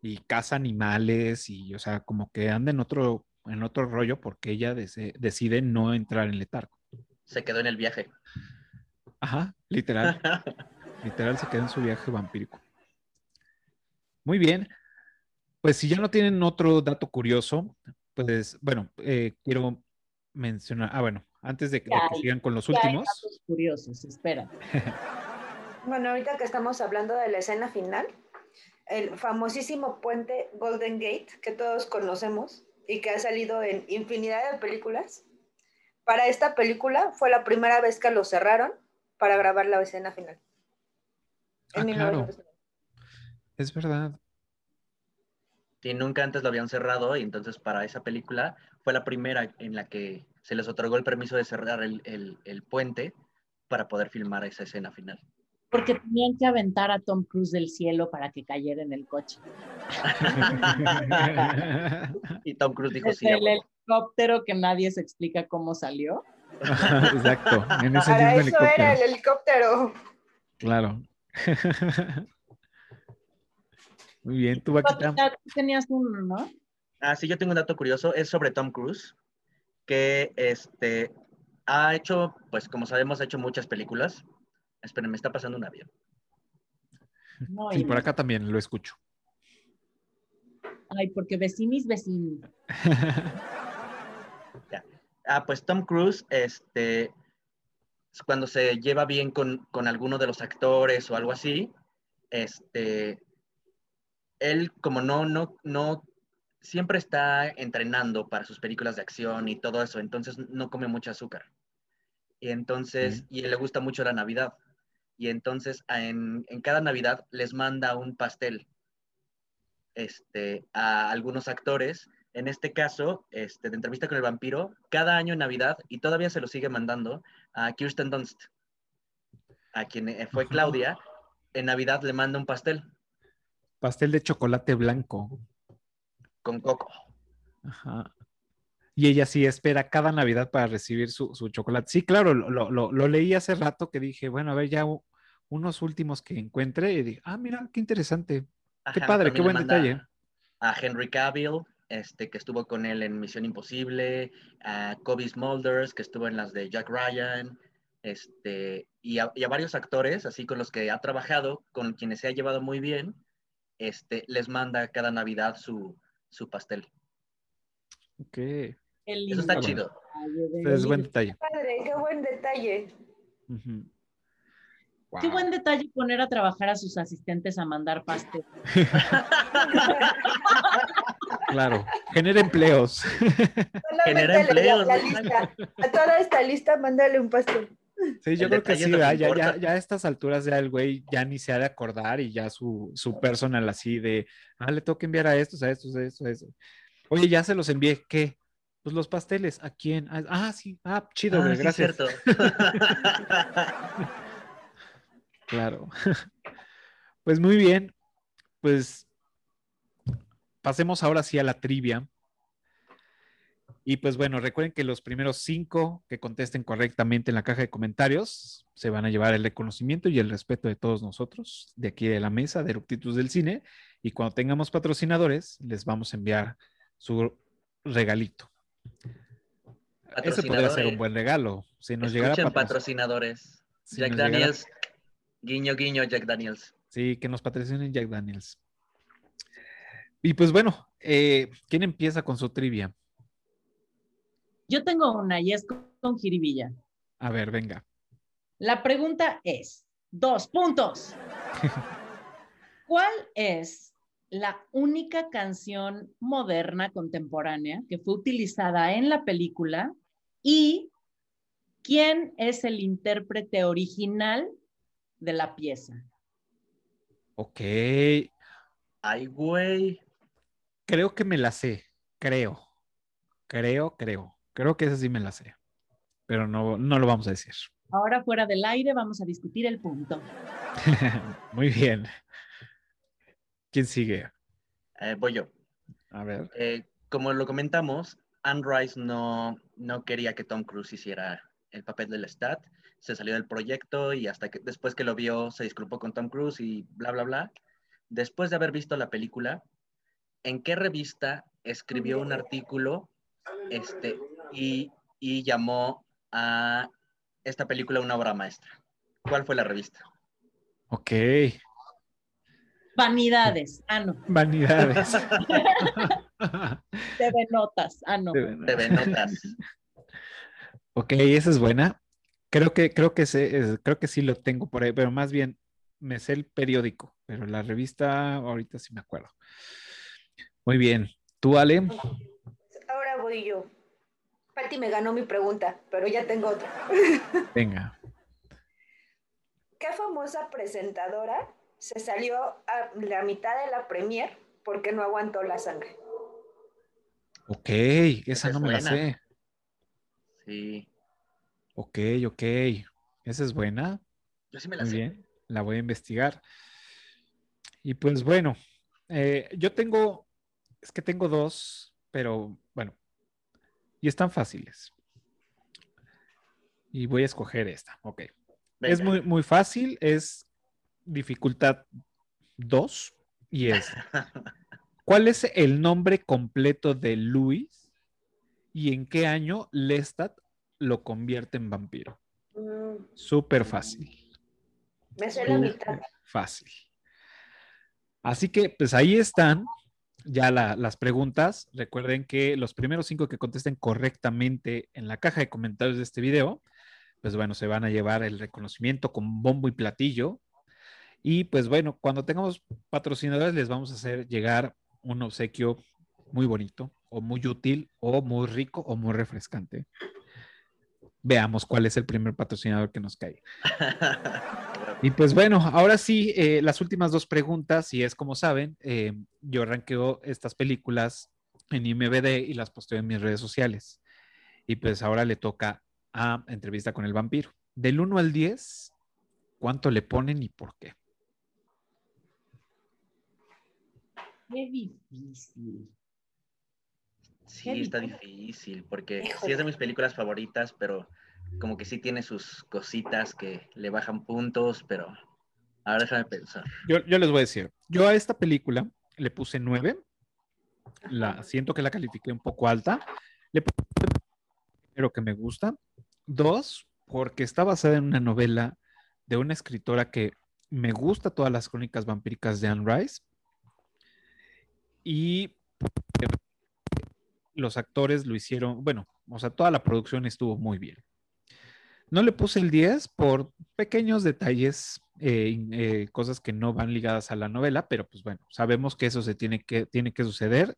y caza animales y, o sea, como que anda en otro, en otro rollo porque ella dese- decide no entrar en letargo. Se quedó en el viaje. Ajá, literal. [LAUGHS] Literal se queda en su viaje vampírico. Muy bien. Pues si ya no tienen otro dato curioso, pues bueno, eh, quiero mencionar, ah, bueno, antes de, que- de Ya que hay- sigan con los Ya hay últimos, datos curiosos, espera. [LAUGHS] Bueno, ahorita que estamos hablando de la escena final, el famosísimo puente Golden Gate, que todos conocemos y que ha salido en infinidad de películas, para esta película fue la primera vez que lo cerraron para grabar la escena final. Ah, En claro. 1999. es verdad. Y nunca antes lo habían cerrado y entonces para esa película fue la primera en la que se les otorgó el permiso de cerrar el, el- el puente para poder filmar esa escena final. Porque tenían que aventar a Tom Cruise del cielo para que cayera en el coche. [LAUGHS] y Tom Cruise dijo sí. El helicóptero que nadie se explica cómo salió. [LAUGHS] Exacto, en ese Para mismo eso era el helicóptero. Claro. [LAUGHS] Muy bien, tú, Vaquita. tú tenías uno, ¿no? Ah, sí, yo tengo un dato curioso, es sobre Tom Cruise, que este, ha hecho, pues como sabemos, ha hecho muchas películas. Esperen, me está pasando un avión. No, Sí, y por acá también lo escucho. Ay, porque vecinis, vecinis. [LAUGHS] Ah, pues Tom Cruise, este, cuando se lleva bien con, con alguno de los actores o algo así, este, él como no, no, no, siempre está entrenando para sus películas de acción y todo eso, entonces no come mucho azúcar. Y entonces, y le gusta mucho la Navidad. Y entonces en, en cada Navidad les manda un pastel este, a algunos actores en este caso, este, de entrevista con el vampiro, cada año en Navidad, y todavía se lo sigue mandando a Kirsten Dunst, a quien eh, fue. Claudia, en Navidad le manda un pastel Pastel de chocolate blanco. con coco. Ajá. Y ella sí espera cada Navidad para recibir su, su chocolate. Sí, claro, lo, lo- leí hace rato que dije, bueno, a ver, ya unos últimos que encuentre y dije, ah, mira, qué interesante. Qué padre, qué buen detalle. A Henry Cavill, este, que estuvo con él en Misión Imposible, a Kobe Smulders, que estuvo en las de Jack Ryan, este, y a, y a varios actores, así con los que ha trabajado, con quienes se ha llevado muy bien, este, les manda cada Navidad su, su pastel. Ok. Eso está chido. Es buen detalle. Padre, qué buen detalle. Qué Wow. buen detalle poner a trabajar a sus asistentes a mandar pastel. [LAUGHS] Claro, genera empleos. Solamente Genera le- empleos, la, ¿no? lista. A toda esta lista, mándale un pastel. Sí, yo El creo que sí, ya, ya, ya a estas alturas ya el güey ya ni se ha de acordar y ya su, su personal así de, ah, le tengo que enviar a estos, a estos, a estos, a estos. Oye, ya se los envié, ¿qué? Pues los pasteles, ¿a quién? Ah, ah, sí, ah, chido, Ah, güey, sí, gracias. cierto. [LAUGHS] [LAUGHS] Claro. Pues muy bien, pues pasemos ahora sí a la trivia. Y pues bueno, recuerden que los primeros cinco que contesten correctamente en la caja de comentarios se van a llevar el reconocimiento y el respeto de todos nosotros de aquí de la mesa de Eructitus del Cine. Y cuando tengamos patrocinadores, les vamos a enviar su regalito. Ese podría ser un buen regalo. Si nos Escuchen patroc- patrocinadores. si Jack llegara- Daniels. Guiño, guiño, Jack Daniels. Sí, que nos patrocinen Jack Daniels. Y pues bueno, eh, ¿quién empieza con su trivia? Yo tengo una y es con jiribilla. A ver, venga. La pregunta es, dos puntos. [LAUGHS] ¿Cuál es la única canción moderna contemporánea que fue utilizada en la película y quién es el intérprete original de la pieza? Ok, Ay, güey. creo que me la sé. Creo. Creo, creo. Creo que esa sí me la sé. Pero no, no lo vamos a decir. Ahora fuera del aire vamos a discutir el punto. [LAUGHS] Muy bien. ¿Quién sigue? Eh, voy yo. A ver. Eh, como lo comentamos, Anne Rice no, no quería que Tom Cruise hiciera el papel del Stat. Se salió del proyecto y hasta que después que lo vio se disculpó con Tom Cruise y bla, bla, bla. Después de haber visto la película, ¿en qué revista escribió un artículo este, y, y llamó a esta película una obra maestra? ¿Cuál fue la revista? Ok. Vanidades. Ah, no. Vanidades. [LAUGHS] TV Notas. Ah, no. TV Notas. Ok, esa es buena. Creo que, creo que sé- es- creo que sí lo tengo por ahí, pero más bien me sé el periódico, pero la revista ahorita sí me acuerdo. Muy bien. ¿Tú, Ale? Ahora voy yo. Pati me ganó mi pregunta, pero ya tengo otra. [LAUGHS] [LAUGHS] Venga. ¿Qué famosa presentadora se salió a la mitad de la premier porque no aguantó la sangre? Ok, esa no me la sé. Sí, Ok, ok. Esa es buena. yo sí me la Muy sé. bien. La voy a investigar. Y pues bueno, eh, yo tengo, es que tengo dos, pero bueno, y están fáciles. Y voy a escoger esta. Ok. Es muy, muy fácil, es dificultad 2 y es, [LAUGHS] ¿cuál es el nombre completo de Luis y en qué año Lestat lo convierte en vampiro? Mm, Súper fácil. me la mitad. Fácil. Así que, pues ahí están ya la- las preguntas. Recuerden que los primeros cinco que contesten correctamente en la caja de comentarios de este video, pues bueno, se van a llevar el reconocimiento con bombo y platillo. Y pues bueno, cuando tengamos patrocinadores les vamos a hacer llegar un obsequio muy bonito o muy útil o muy rico o muy refrescante. Veamos cuál es el primer patrocinador que nos cae. [LAUGHS] Y pues bueno, ahora sí, eh, las últimas dos preguntas, y es como saben, eh, yo ranqueo estas películas en IMBD y las posteo en mis redes sociales. Y pues ahora le toca a entrevista con el vampiro. Del 1 al 10, ¿cuánto le ponen y por qué? Qué difícil. Sí, Qué está difícil. porque sí Híjole. es de mis películas favoritas, pero como que sí tiene sus cositas que le bajan puntos, pero ahora déjame pensar. Yo, yo les voy a decir, yo a esta película le puse 9, la, siento que la califiqué un poco alta, le puse pero que me gusta. Dos, porque está basada en una novela de una escritora que me gusta todas las crónicas vampíricas de Anne Rice. Y los actores lo hicieron, bueno, o sea, toda la producción estuvo muy bien. No le puse el 10 por pequeños detalles, eh, eh, cosas que no van ligadas a la novela, pero pues bueno, sabemos que eso se tiene que, tiene que suceder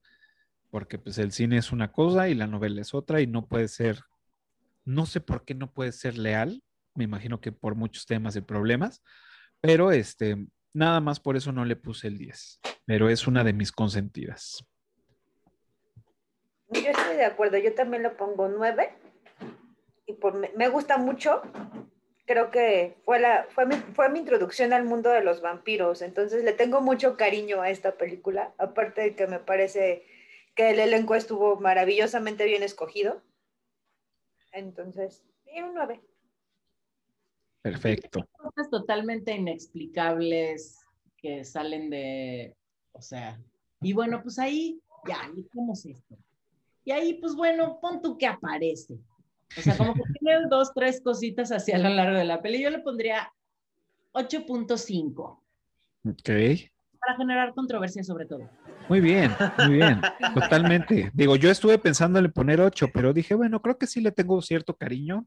porque pues el cine es una cosa y la novela es otra y no puede ser, no sé por qué no puede ser leal, me imagino que por muchos temas y problemas, pero este, nada más por eso no le puse el 10, pero es una de mis consentidas. Yo estoy de acuerdo, yo también lo pongo 9, pues me gusta mucho. Creo que fue, la, fue, mi, fue mi introducción al mundo de los vampiros, entonces le tengo mucho cariño a esta película, aparte de que me parece que el elenco estuvo maravillosamente bien escogido. Entonces, un 9. Perfecto. Cosas totalmente inexplicables que salen de, o sea, y bueno, pues ahí ya, ¿cómo es esto? Y ahí, pues bueno, pon tú que aparece, o sea, como que tiene dos, tres cositas hacia lo largo de la peli. Yo le pondría 8.5. Ok. Para generar controversia sobre todo. Muy bien, muy bien, totalmente. Digo, yo estuve pensando en poner 8, pero dije, bueno, creo que sí le tengo cierto cariño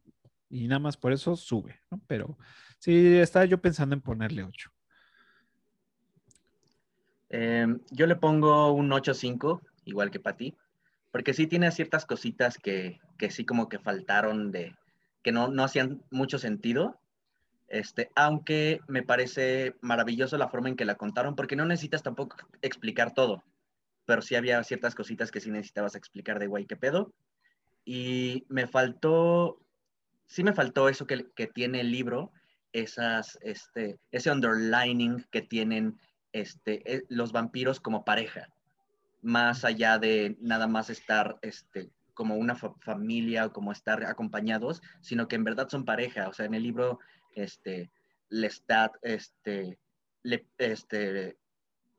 y nada más por eso sube, ¿no? Pero sí, estaba yo pensando en ponerle 8. Em, yo le pongo un 8.5, igual que para ti, porque sí tiene ciertas cositas que, que sí como que faltaron de, que no, no hacían mucho sentido, este, aunque me parece maravilloso la forma en que la contaron, porque no necesitas tampoco explicar todo, pero sí había ciertas cositas que sí necesitabas explicar de guay, qué pedo. Y me faltó, sí me faltó eso que, que tiene el libro, esas, este, ese underlining que tienen este, eh, los vampiros como pareja, más allá de nada más estar este, como una familia o como estar acompañados, sino que en verdad son pareja. O sea, en el libro este, Lestat este, le, este,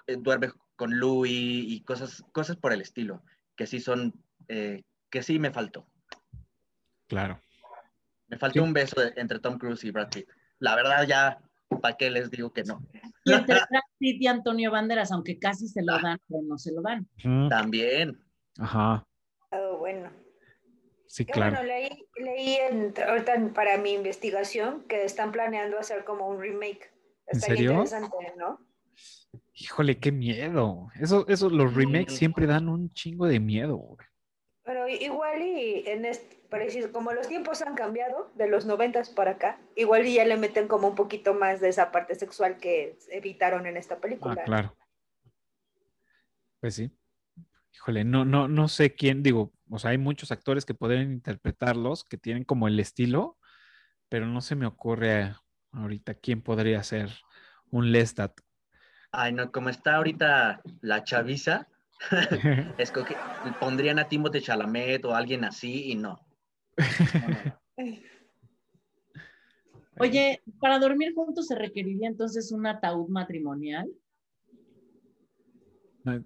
eh, duerme con Louis y cosas, cosas por el estilo, que sí son, eh, que sí me faltó. Claro. Me faltó un beso entre Tom Cruise y Brad Pitt. La verdad ya, ¿para qué les digo que no? Y entre Brad Pitt y Antonio Banderas, aunque casi se lo Ah. dan, pero no se lo dan. También. Ajá, Oh, bueno. sí, claro. bueno, leí, leí en- ahorita en- para mi investigación que están planeando hacer como un remake. ¿En Estaría serio? interesante, ¿no? Híjole, qué miedo. Eso, eso, los remakes siempre dan un chingo de miedo. güey. Pero igual y en este, parecido, como los tiempos han cambiado de los noventas para acá, igual y ya le meten como un poquito más de esa parte sexual que evitaron en esta Ah, película. claro. Pues sí. Híjole, no, no, no sé quién, digo, o sea, hay muchos actores que pueden interpretarlos, que tienen como el estilo, pero no se me ocurre ahorita quién podría ser un Lestat. Ay, no, como está ahorita la chaviza, [LAUGHS] [LAUGHS] escoge- pondrían a Timothée Chalamet o alguien así y no. [LAUGHS] Oye, para dormir juntos se requeriría entonces un ataúd matrimonial. Pues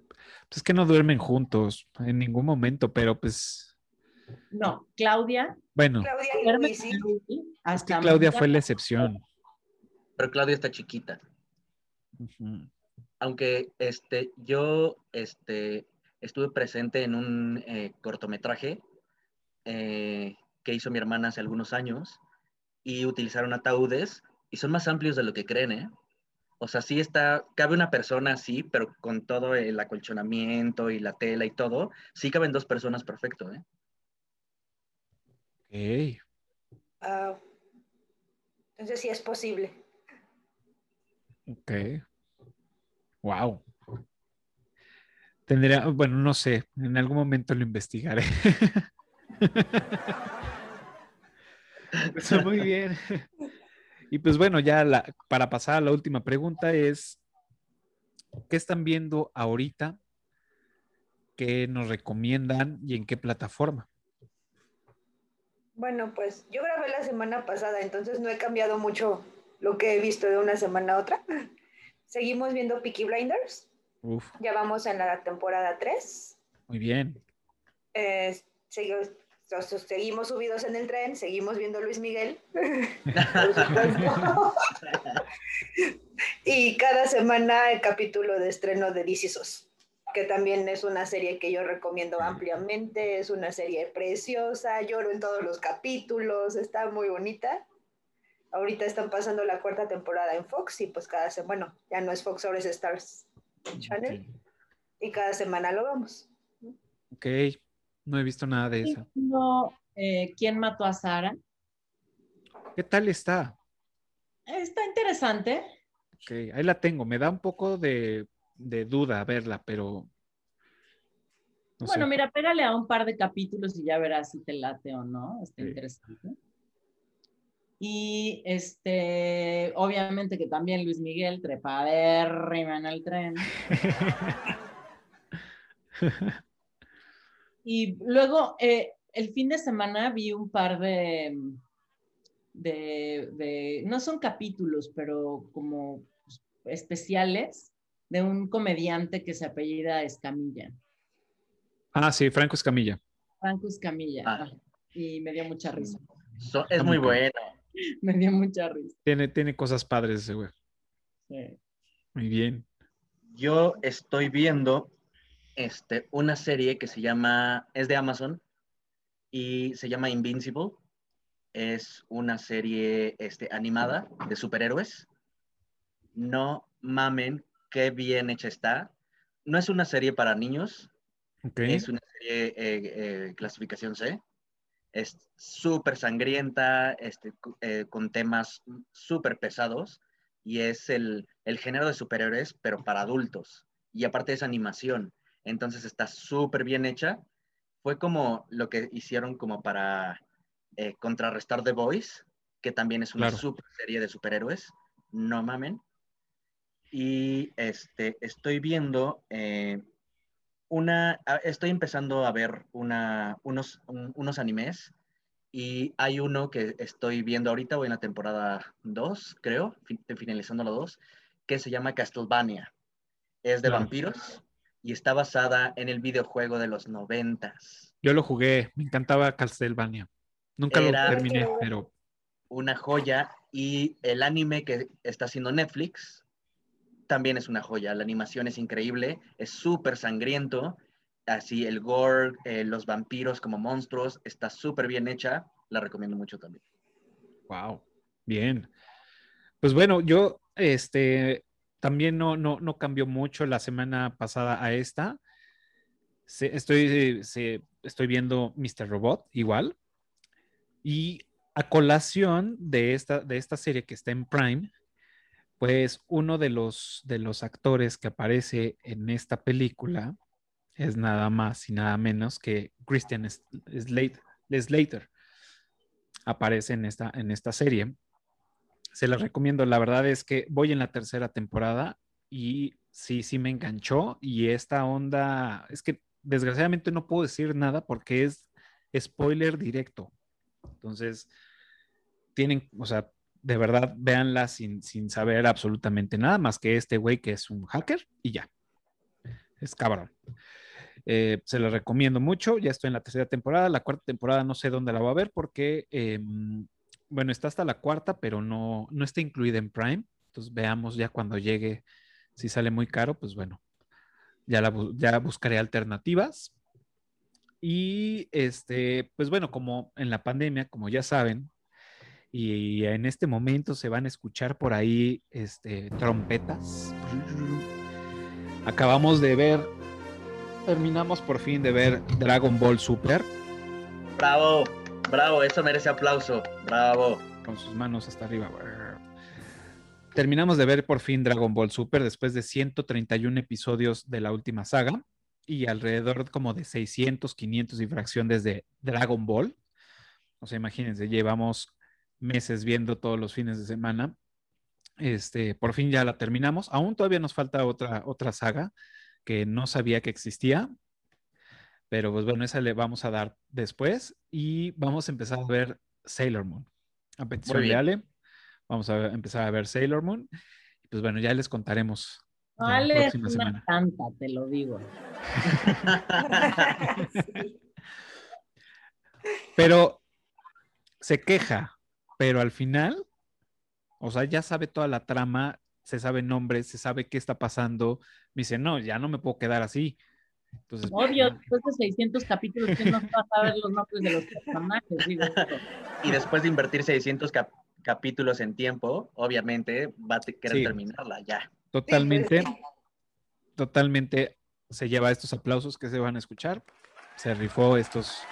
es que no duermen juntos en ningún momento, pero pues, No, Claudia. bueno, Claudia y sí. es que Claudia fue la excepción. Pero Claudia está chiquita. Aunque este, yo este, estuve presente en un eh, cortometraje eh, que hizo mi hermana hace algunos años y utilizaron ataúdes y son más amplios de lo que creen, ¿eh? O sea, sí está, cabe una persona así, pero con todo el acolchonamiento y la tela y todo, sí caben dos personas perfecto, ¿eh? Ok, Ah, entonces sí es posible. ok. Wow. Tendría, bueno, no sé, en algún momento lo investigaré. [LAUGHS] [LAUGHS] Muy bien. [LAUGHS] Y pues bueno, ya la- para pasar a la última pregunta es, ¿qué están viendo ahorita? ¿Qué nos recomiendan y en qué plataforma? Bueno, pues yo grabé la semana pasada, entonces no he cambiado mucho lo que he visto de una semana a otra. [LAUGHS] Seguimos viendo Peaky Blinders, Uf, ya vamos en la temporada 3. muy bien. Eh, seguimos, subidos en el tren, seguimos viendo Luis Miguel. por [LAUGHS] supuesto. y cada semana el capítulo de estreno de DC SOS, que también es una serie que yo recomiendo ampliamente, es una serie preciosa, lloro en todos los capítulos, está muy bonita. Ahorita están pasando la cuarta temporada en Fox y pues cada semana, bueno, ya no es Fox, ahora es Stars Channel y cada semana lo vamos. Ok, no he visto nada de eso. No, eh, ¿Quién mató a Sara? ¿Qué tal está? Está interesante. Ok, ahí la tengo. Me da un poco de, de duda verla, pero... no bueno, sé. mira, pégale a un par de capítulos y ya verás si te late o no. Está Sí. interesante. Y este, obviamente que también Luis Miguel trepadérrima en el tren. [LAUGHS] [LAUGHS] Y luego, eh, el fin de semana vi un par de, de, de- no son capítulos, pero como especiales de un comediante que se apellida Escamilla, Ah, sí, Franco Escamilla. Franco Escamilla. Ah. Y me dio mucha risa, So- es muy bueno. [LAUGHS] me dio mucha risa. Tiene, tiene cosas padres ese güey. sí. Muy bien. Yo estoy viendo este, una serie que se llama, es de Amazon y se llama Invincible. Es una serie este, animada de superhéroes. No mamen, qué bien hecha está. No es una serie para niños, Ok. es una serie eh, eh, clasificación C. Es súper sangrienta, este, eh, con temas súper pesados. Y es el, el género de superhéroes, pero para adultos. Y aparte es animación. Entonces está súper bien hecha. Fue como lo que hicieron como para eh, contrarrestar The Voice, que también es una Claro. super serie de superhéroes. No mamen. Y este, estoy viendo eh, una, a- estoy empezando a ver una, unos, un- unos animes y hay uno que estoy viendo ahorita, voy en la temporada 2, creo, fin- finalizando la 2, que se llama Castlevania. Es de Claro. vampiros y está basada en el videojuego de los noventas. Yo lo jugué, me encantaba Castlevania. Nunca Era- lo terminé, pero Una joya y el anime que está haciendo Netflix también es una joya. La animación es increíble, es súper sangriento. Así el gore, eh, los vampiros como monstruos, está súper bien hecha. La recomiendo mucho también. wow, bien. Pues bueno, yo este también no, no, no cambió mucho la semana pasada a esta. Estoy, se- estoy viendo Mr. Robot igual. Y a colación de esta, de esta serie que está en Prime, pues uno de los, de los actores que aparece en esta película es nada más y nada menos que Christian Slater. Slater. Aparece en esta, en esta serie. Se la recomiendo. La verdad es que voy en la tercera temporada y sí, sí me enganchó. Y esta onda, es que desgraciadamente no puedo decir nada porque es spoiler directo. Entonces, tienen, o sea, de verdad, véanla sin, sin saber absolutamente nada más que este güey que es un hacker y ya. Es cabrón. Eh, se la recomiendo mucho. Ya estoy en la tercera temporada. La cuarta temporada no sé dónde la voy a ver porque, eh, bueno, está hasta la cuarta, pero no, no está incluida en Prime. Entonces veamos ya cuando llegue. Si sale muy caro, pues bueno, ya, la, ya buscaré alternativas. Y este, pues bueno, como en la pandemia, como ya saben, y en este momento se van a escuchar por ahí este, trompetas. Acabamos de ver, terminamos por fin de ver Dragon Ball Super Bravo, bravo, eso merece aplauso. Bravo. con sus manos hasta arriba. Terminamos de ver por fin Dragon Ball Super después de 131 episodios de la última saga y alrededor como de 600, 500 y fracción desde Dragon Ball. O sea, imagínense, llevamos meses viendo todos los fines de semana. Este, por fin ya la terminamos. Aún todavía nos falta otra, otra saga que no sabía que existía. Pero pues bueno, esa le vamos a dar después y vamos a empezar a ver Sailor Moon. A petición de. Ale, vamos a ver- empezar a ver Sailor Moon. Y pues bueno, ya les contaremos. la Ale es una semana. santa, te lo digo. [LAUGHS] Pero se queja, pero al final, o sea, ya sabe toda la trama, se sabe nombres, se sabe qué está pasando. Me dice, no, ya no me puedo quedar así. Entonces, Obvio, después de 600 capítulos, que no vas a saber los nombres de los personajes? Digo, [LAUGHS] Y después de invertir 600 cap- capítulos en tiempo, obviamente va a querer Sí. terminarla ya. totalmente, totalmente se lleva estos aplausos que se van a escuchar. Se rifó estos,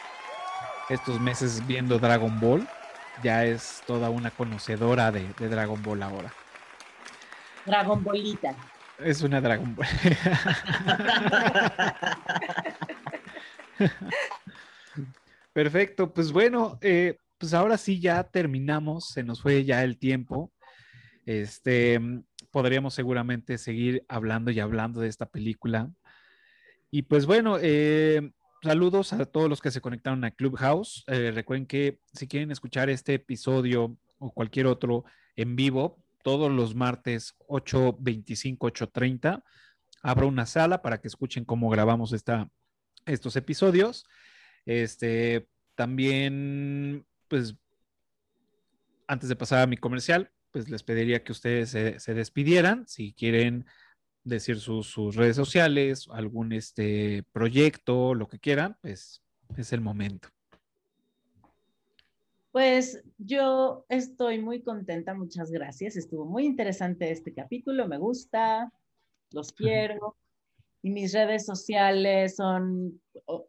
estos meses viendo Dragon Ball. Ya es toda una conocedora de, de Dragon Ball ahora. Dragon Bolita. Es una Dragon Ball. [LAUGHS] Perfecto, pues bueno, eh, pues ahora sí ya terminamos, se nos fue ya el tiempo. Este, podríamos seguramente seguir hablando y hablando de esta película. Y pues bueno, eh, saludos a todos los que se conectaron a Clubhouse. Eh, recuerden que si quieren escuchar este episodio o cualquier otro en vivo, todos los martes 8.25, 8.30, abro una sala para que escuchen cómo grabamos esta, estos episodios. Este, también, pues, antes de pasar a mi comercial, pues les pediría que ustedes se, despidieran. Si quieren decir sus, sus redes sociales, algún este proyecto, lo que quieran, pues es el momento. Pues yo estoy muy contenta, muchas gracias. Estuvo muy interesante este capítulo, me gusta, los quiero. Y mis redes sociales son oh,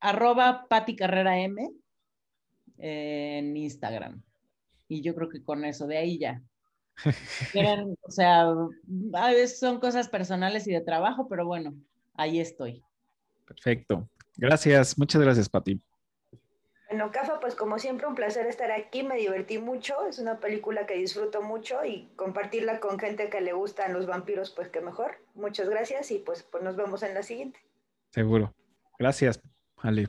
arroba Pati Carrera M en Instagram. Y yo creo que con eso, de ahí ya. [LAUGHS] Quieren, o sea, a veces son cosas personales y de trabajo, pero bueno, ahí estoy. Perfecto. Gracias, muchas gracias, Pati. Bueno, Cafa, pues como siempre un placer estar aquí, me divertí mucho, es una película que disfruto mucho y compartirla con gente que le gustan los vampiros, pues que mejor. Muchas gracias y pues, pues nos vemos en la siguiente. Seguro. Gracias, Ale.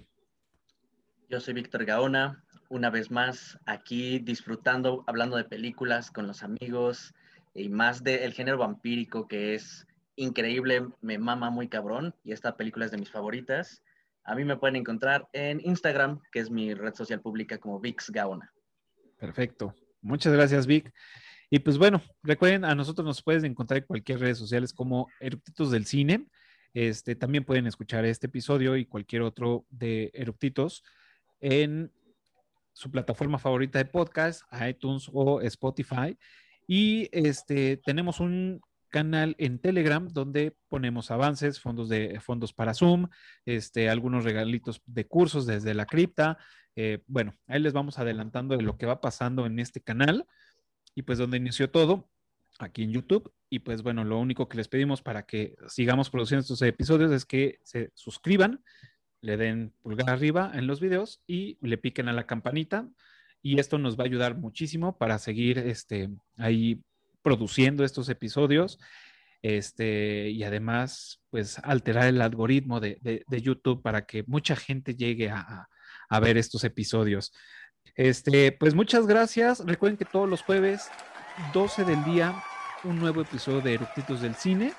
Yo soy Víctor Gaona, una vez más aquí disfrutando, hablando de películas con los amigos y más del género vampírico que es increíble, me mama muy cabrón y esta película es de mis favoritas. A mí me pueden encontrar en Instagram, que es mi red social pública como Vix Gaona. Perfecto. Muchas gracias, Vic. Y pues bueno, recuerden, a nosotros nos puedes encontrar en cualquier redes sociales como Eruptitos del Cine. Este, también pueden escuchar este episodio y cualquier otro de Eruptitos en su plataforma favorita de podcast, iTunes o Spotify. Y este, tenemos un canal en Telegram donde ponemos avances, fondos de fondos para Zoom, este, algunos regalitos de cursos desde la cripta. Eh, bueno, ahí les vamos adelantando de lo que va pasando en este canal y pues donde inició todo, aquí en YouTube. Y pues bueno, lo único que les pedimos para que sigamos produciendo estos episodios es que se suscriban, le den pulgar arriba en los videos y le piquen a la campanita. Y esto nos va a ayudar muchísimo para seguir este, ahí produciendo estos episodios este, y además, pues alterar el algoritmo de, de, YouTube para que mucha gente llegue a, a, ver estos episodios. Este, pues muchas gracias. Recuerden que todos los jueves, 12 del día, un nuevo episodio de Eructitos del Cine.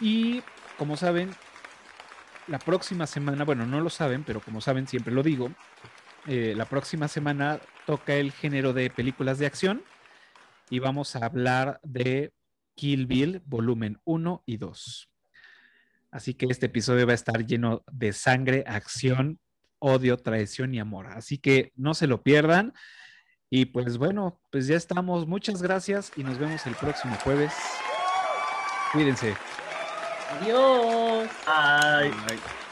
Y como saben, la próxima semana, bueno, no lo saben, pero como saben, siempre lo digo, eh, la próxima semana toca el género de películas de acción y vamos a hablar de Kill Bill, volumen 1 y 2. Así que este episodio va a estar lleno de sangre, acción, odio, traición y amor. Así que no se lo pierdan. Y pues bueno, pues ya estamos. Muchas gracias y nos vemos el próximo jueves. Cuídense. Adiós. Bye. Bye.